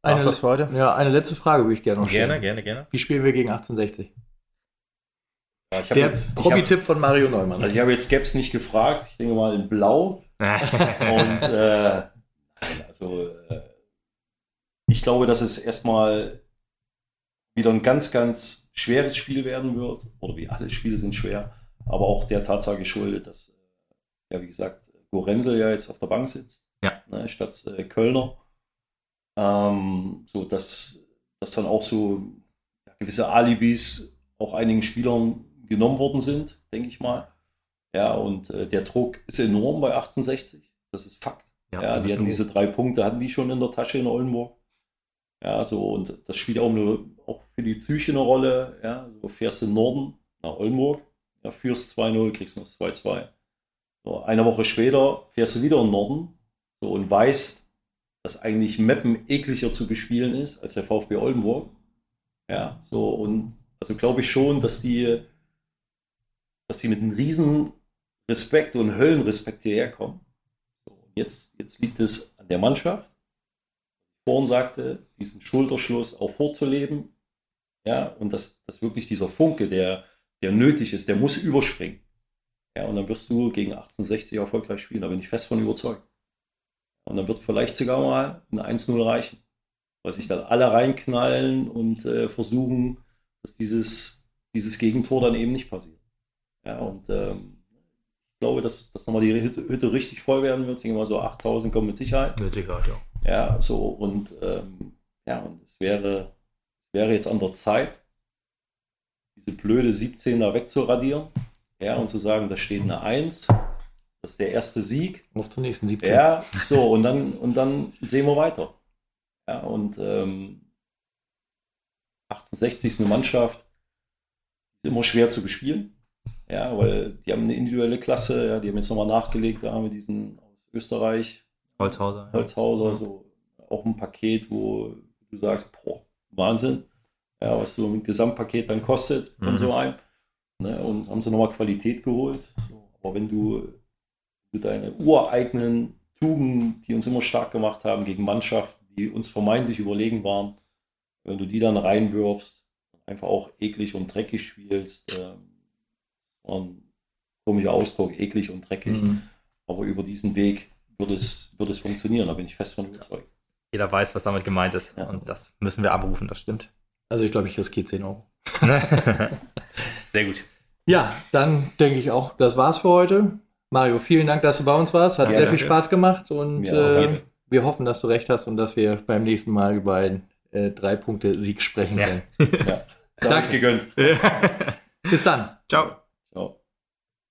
eine, das für heute? Ja, eine letzte Frage würde ich gerne noch stellen. Gerne, gerne, gerne. Wie spielen wir gegen 1860? Ja, Der Promi-Tipp von Mario Neumann. Also ich habe jetzt Gaps nicht gefragt. Ich denke mal in Blau. Und äh, also äh, ich glaube, dass es erstmal wieder ein ganz, ganz schweres Spiel werden wird. Oder wie alle Spiele sind schwer. Aber auch der Tatsache geschuldet, dass ja, wie gesagt, Gorenzel ja jetzt auf der Bank sitzt, ja. ne, statt äh, Kölner. Ähm, so dass, dass dann auch so gewisse Alibis auch einigen Spielern genommen worden sind, denke ich mal. Ja, und äh, der Druck ist enorm bei 1860. Das ist Fakt. Ja, ja die hatten diese drei Punkte, hatten die schon in der Tasche in Oldenburg. Ja, so, und das spielt auch, eine, auch für die Psyche eine Rolle. Ja, so fährst du in Norden nach Oldenburg, ja, führst 2-0, kriegst noch 2-2. So, eine Woche später fährst du wieder im Norden so, und weißt, dass eigentlich Meppen ekliger zu bespielen ist als der VfB Oldenburg. Ja, so und also glaube ich schon, dass die, dass sie mit einem riesen Respekt und Höllenrespekt hierher kommen. So, jetzt, jetzt liegt es an der Mannschaft. Vorhin sagte, diesen Schulterschluss auch vorzuleben. Ja, und dass, dass wirklich dieser Funke, der, der nötig ist, der muss überspringen. Ja, und dann wirst du gegen 1860 erfolgreich spielen, da bin ich fest von überzeugt. Und dann wird vielleicht sogar mal ein 1-0 reichen. Weil sich dann alle reinknallen und äh, versuchen, dass dieses, dieses Gegentor dann eben nicht passiert. Ja, und ähm, ich glaube, dass, dass nochmal die Hütte, Hütte, richtig voll werden wird. Ich denke mal so 8000 kommen mit Sicherheit. Mit Sicherheit, ja. Ja, so und ähm, ja, und es wäre, wäre jetzt an der Zeit, diese blöde 17er wegzuradieren ja, und zu sagen, da steht eine 1, das ist der erste Sieg. Auf zum nächsten 17. Ja, so, und dann, und dann sehen wir weiter. Ja, und ähm, 1860 ist eine Mannschaft, ist immer schwer zu bespielen. Ja, weil die haben eine individuelle Klasse, ja, die haben jetzt nochmal nachgelegt, da haben wir diesen aus Österreich. Holzhauser. Holzhauser, ja. so auch ein Paket, wo du sagst, boah, Wahnsinn. Ja, was so ein Gesamtpaket dann kostet von mhm. so einem. Ne, und haben sie nochmal Qualität geholt. So, aber wenn du, du deine ureigenen Tugenden, die uns immer stark gemacht haben gegen Mannschaften, die uns vermeintlich überlegen waren, wenn du die dann reinwirfst, einfach auch eklig und dreckig spielst, äh, ein komischer Ausdruck, eklig und dreckig. Mhm. Aber über diesen Weg wird es, wird es funktionieren, da bin ich fest von überzeugt. Jeder weiß, was damit gemeint ist. Ja. Und das müssen wir abrufen, das stimmt. Also ich glaube, ich riskiere 10 Euro. Sehr gut. Ja, dann denke ich auch, das war's für heute. Mario, vielen Dank, dass du bei uns warst. Hat ja, sehr danke. viel Spaß gemacht und äh, wir hoffen, dass du recht hast und dass wir beim nächsten Mal über einen äh, drei Punkte Sieg sprechen werden. Ja. ja. Danke gegönnt. Bis dann. Ciao.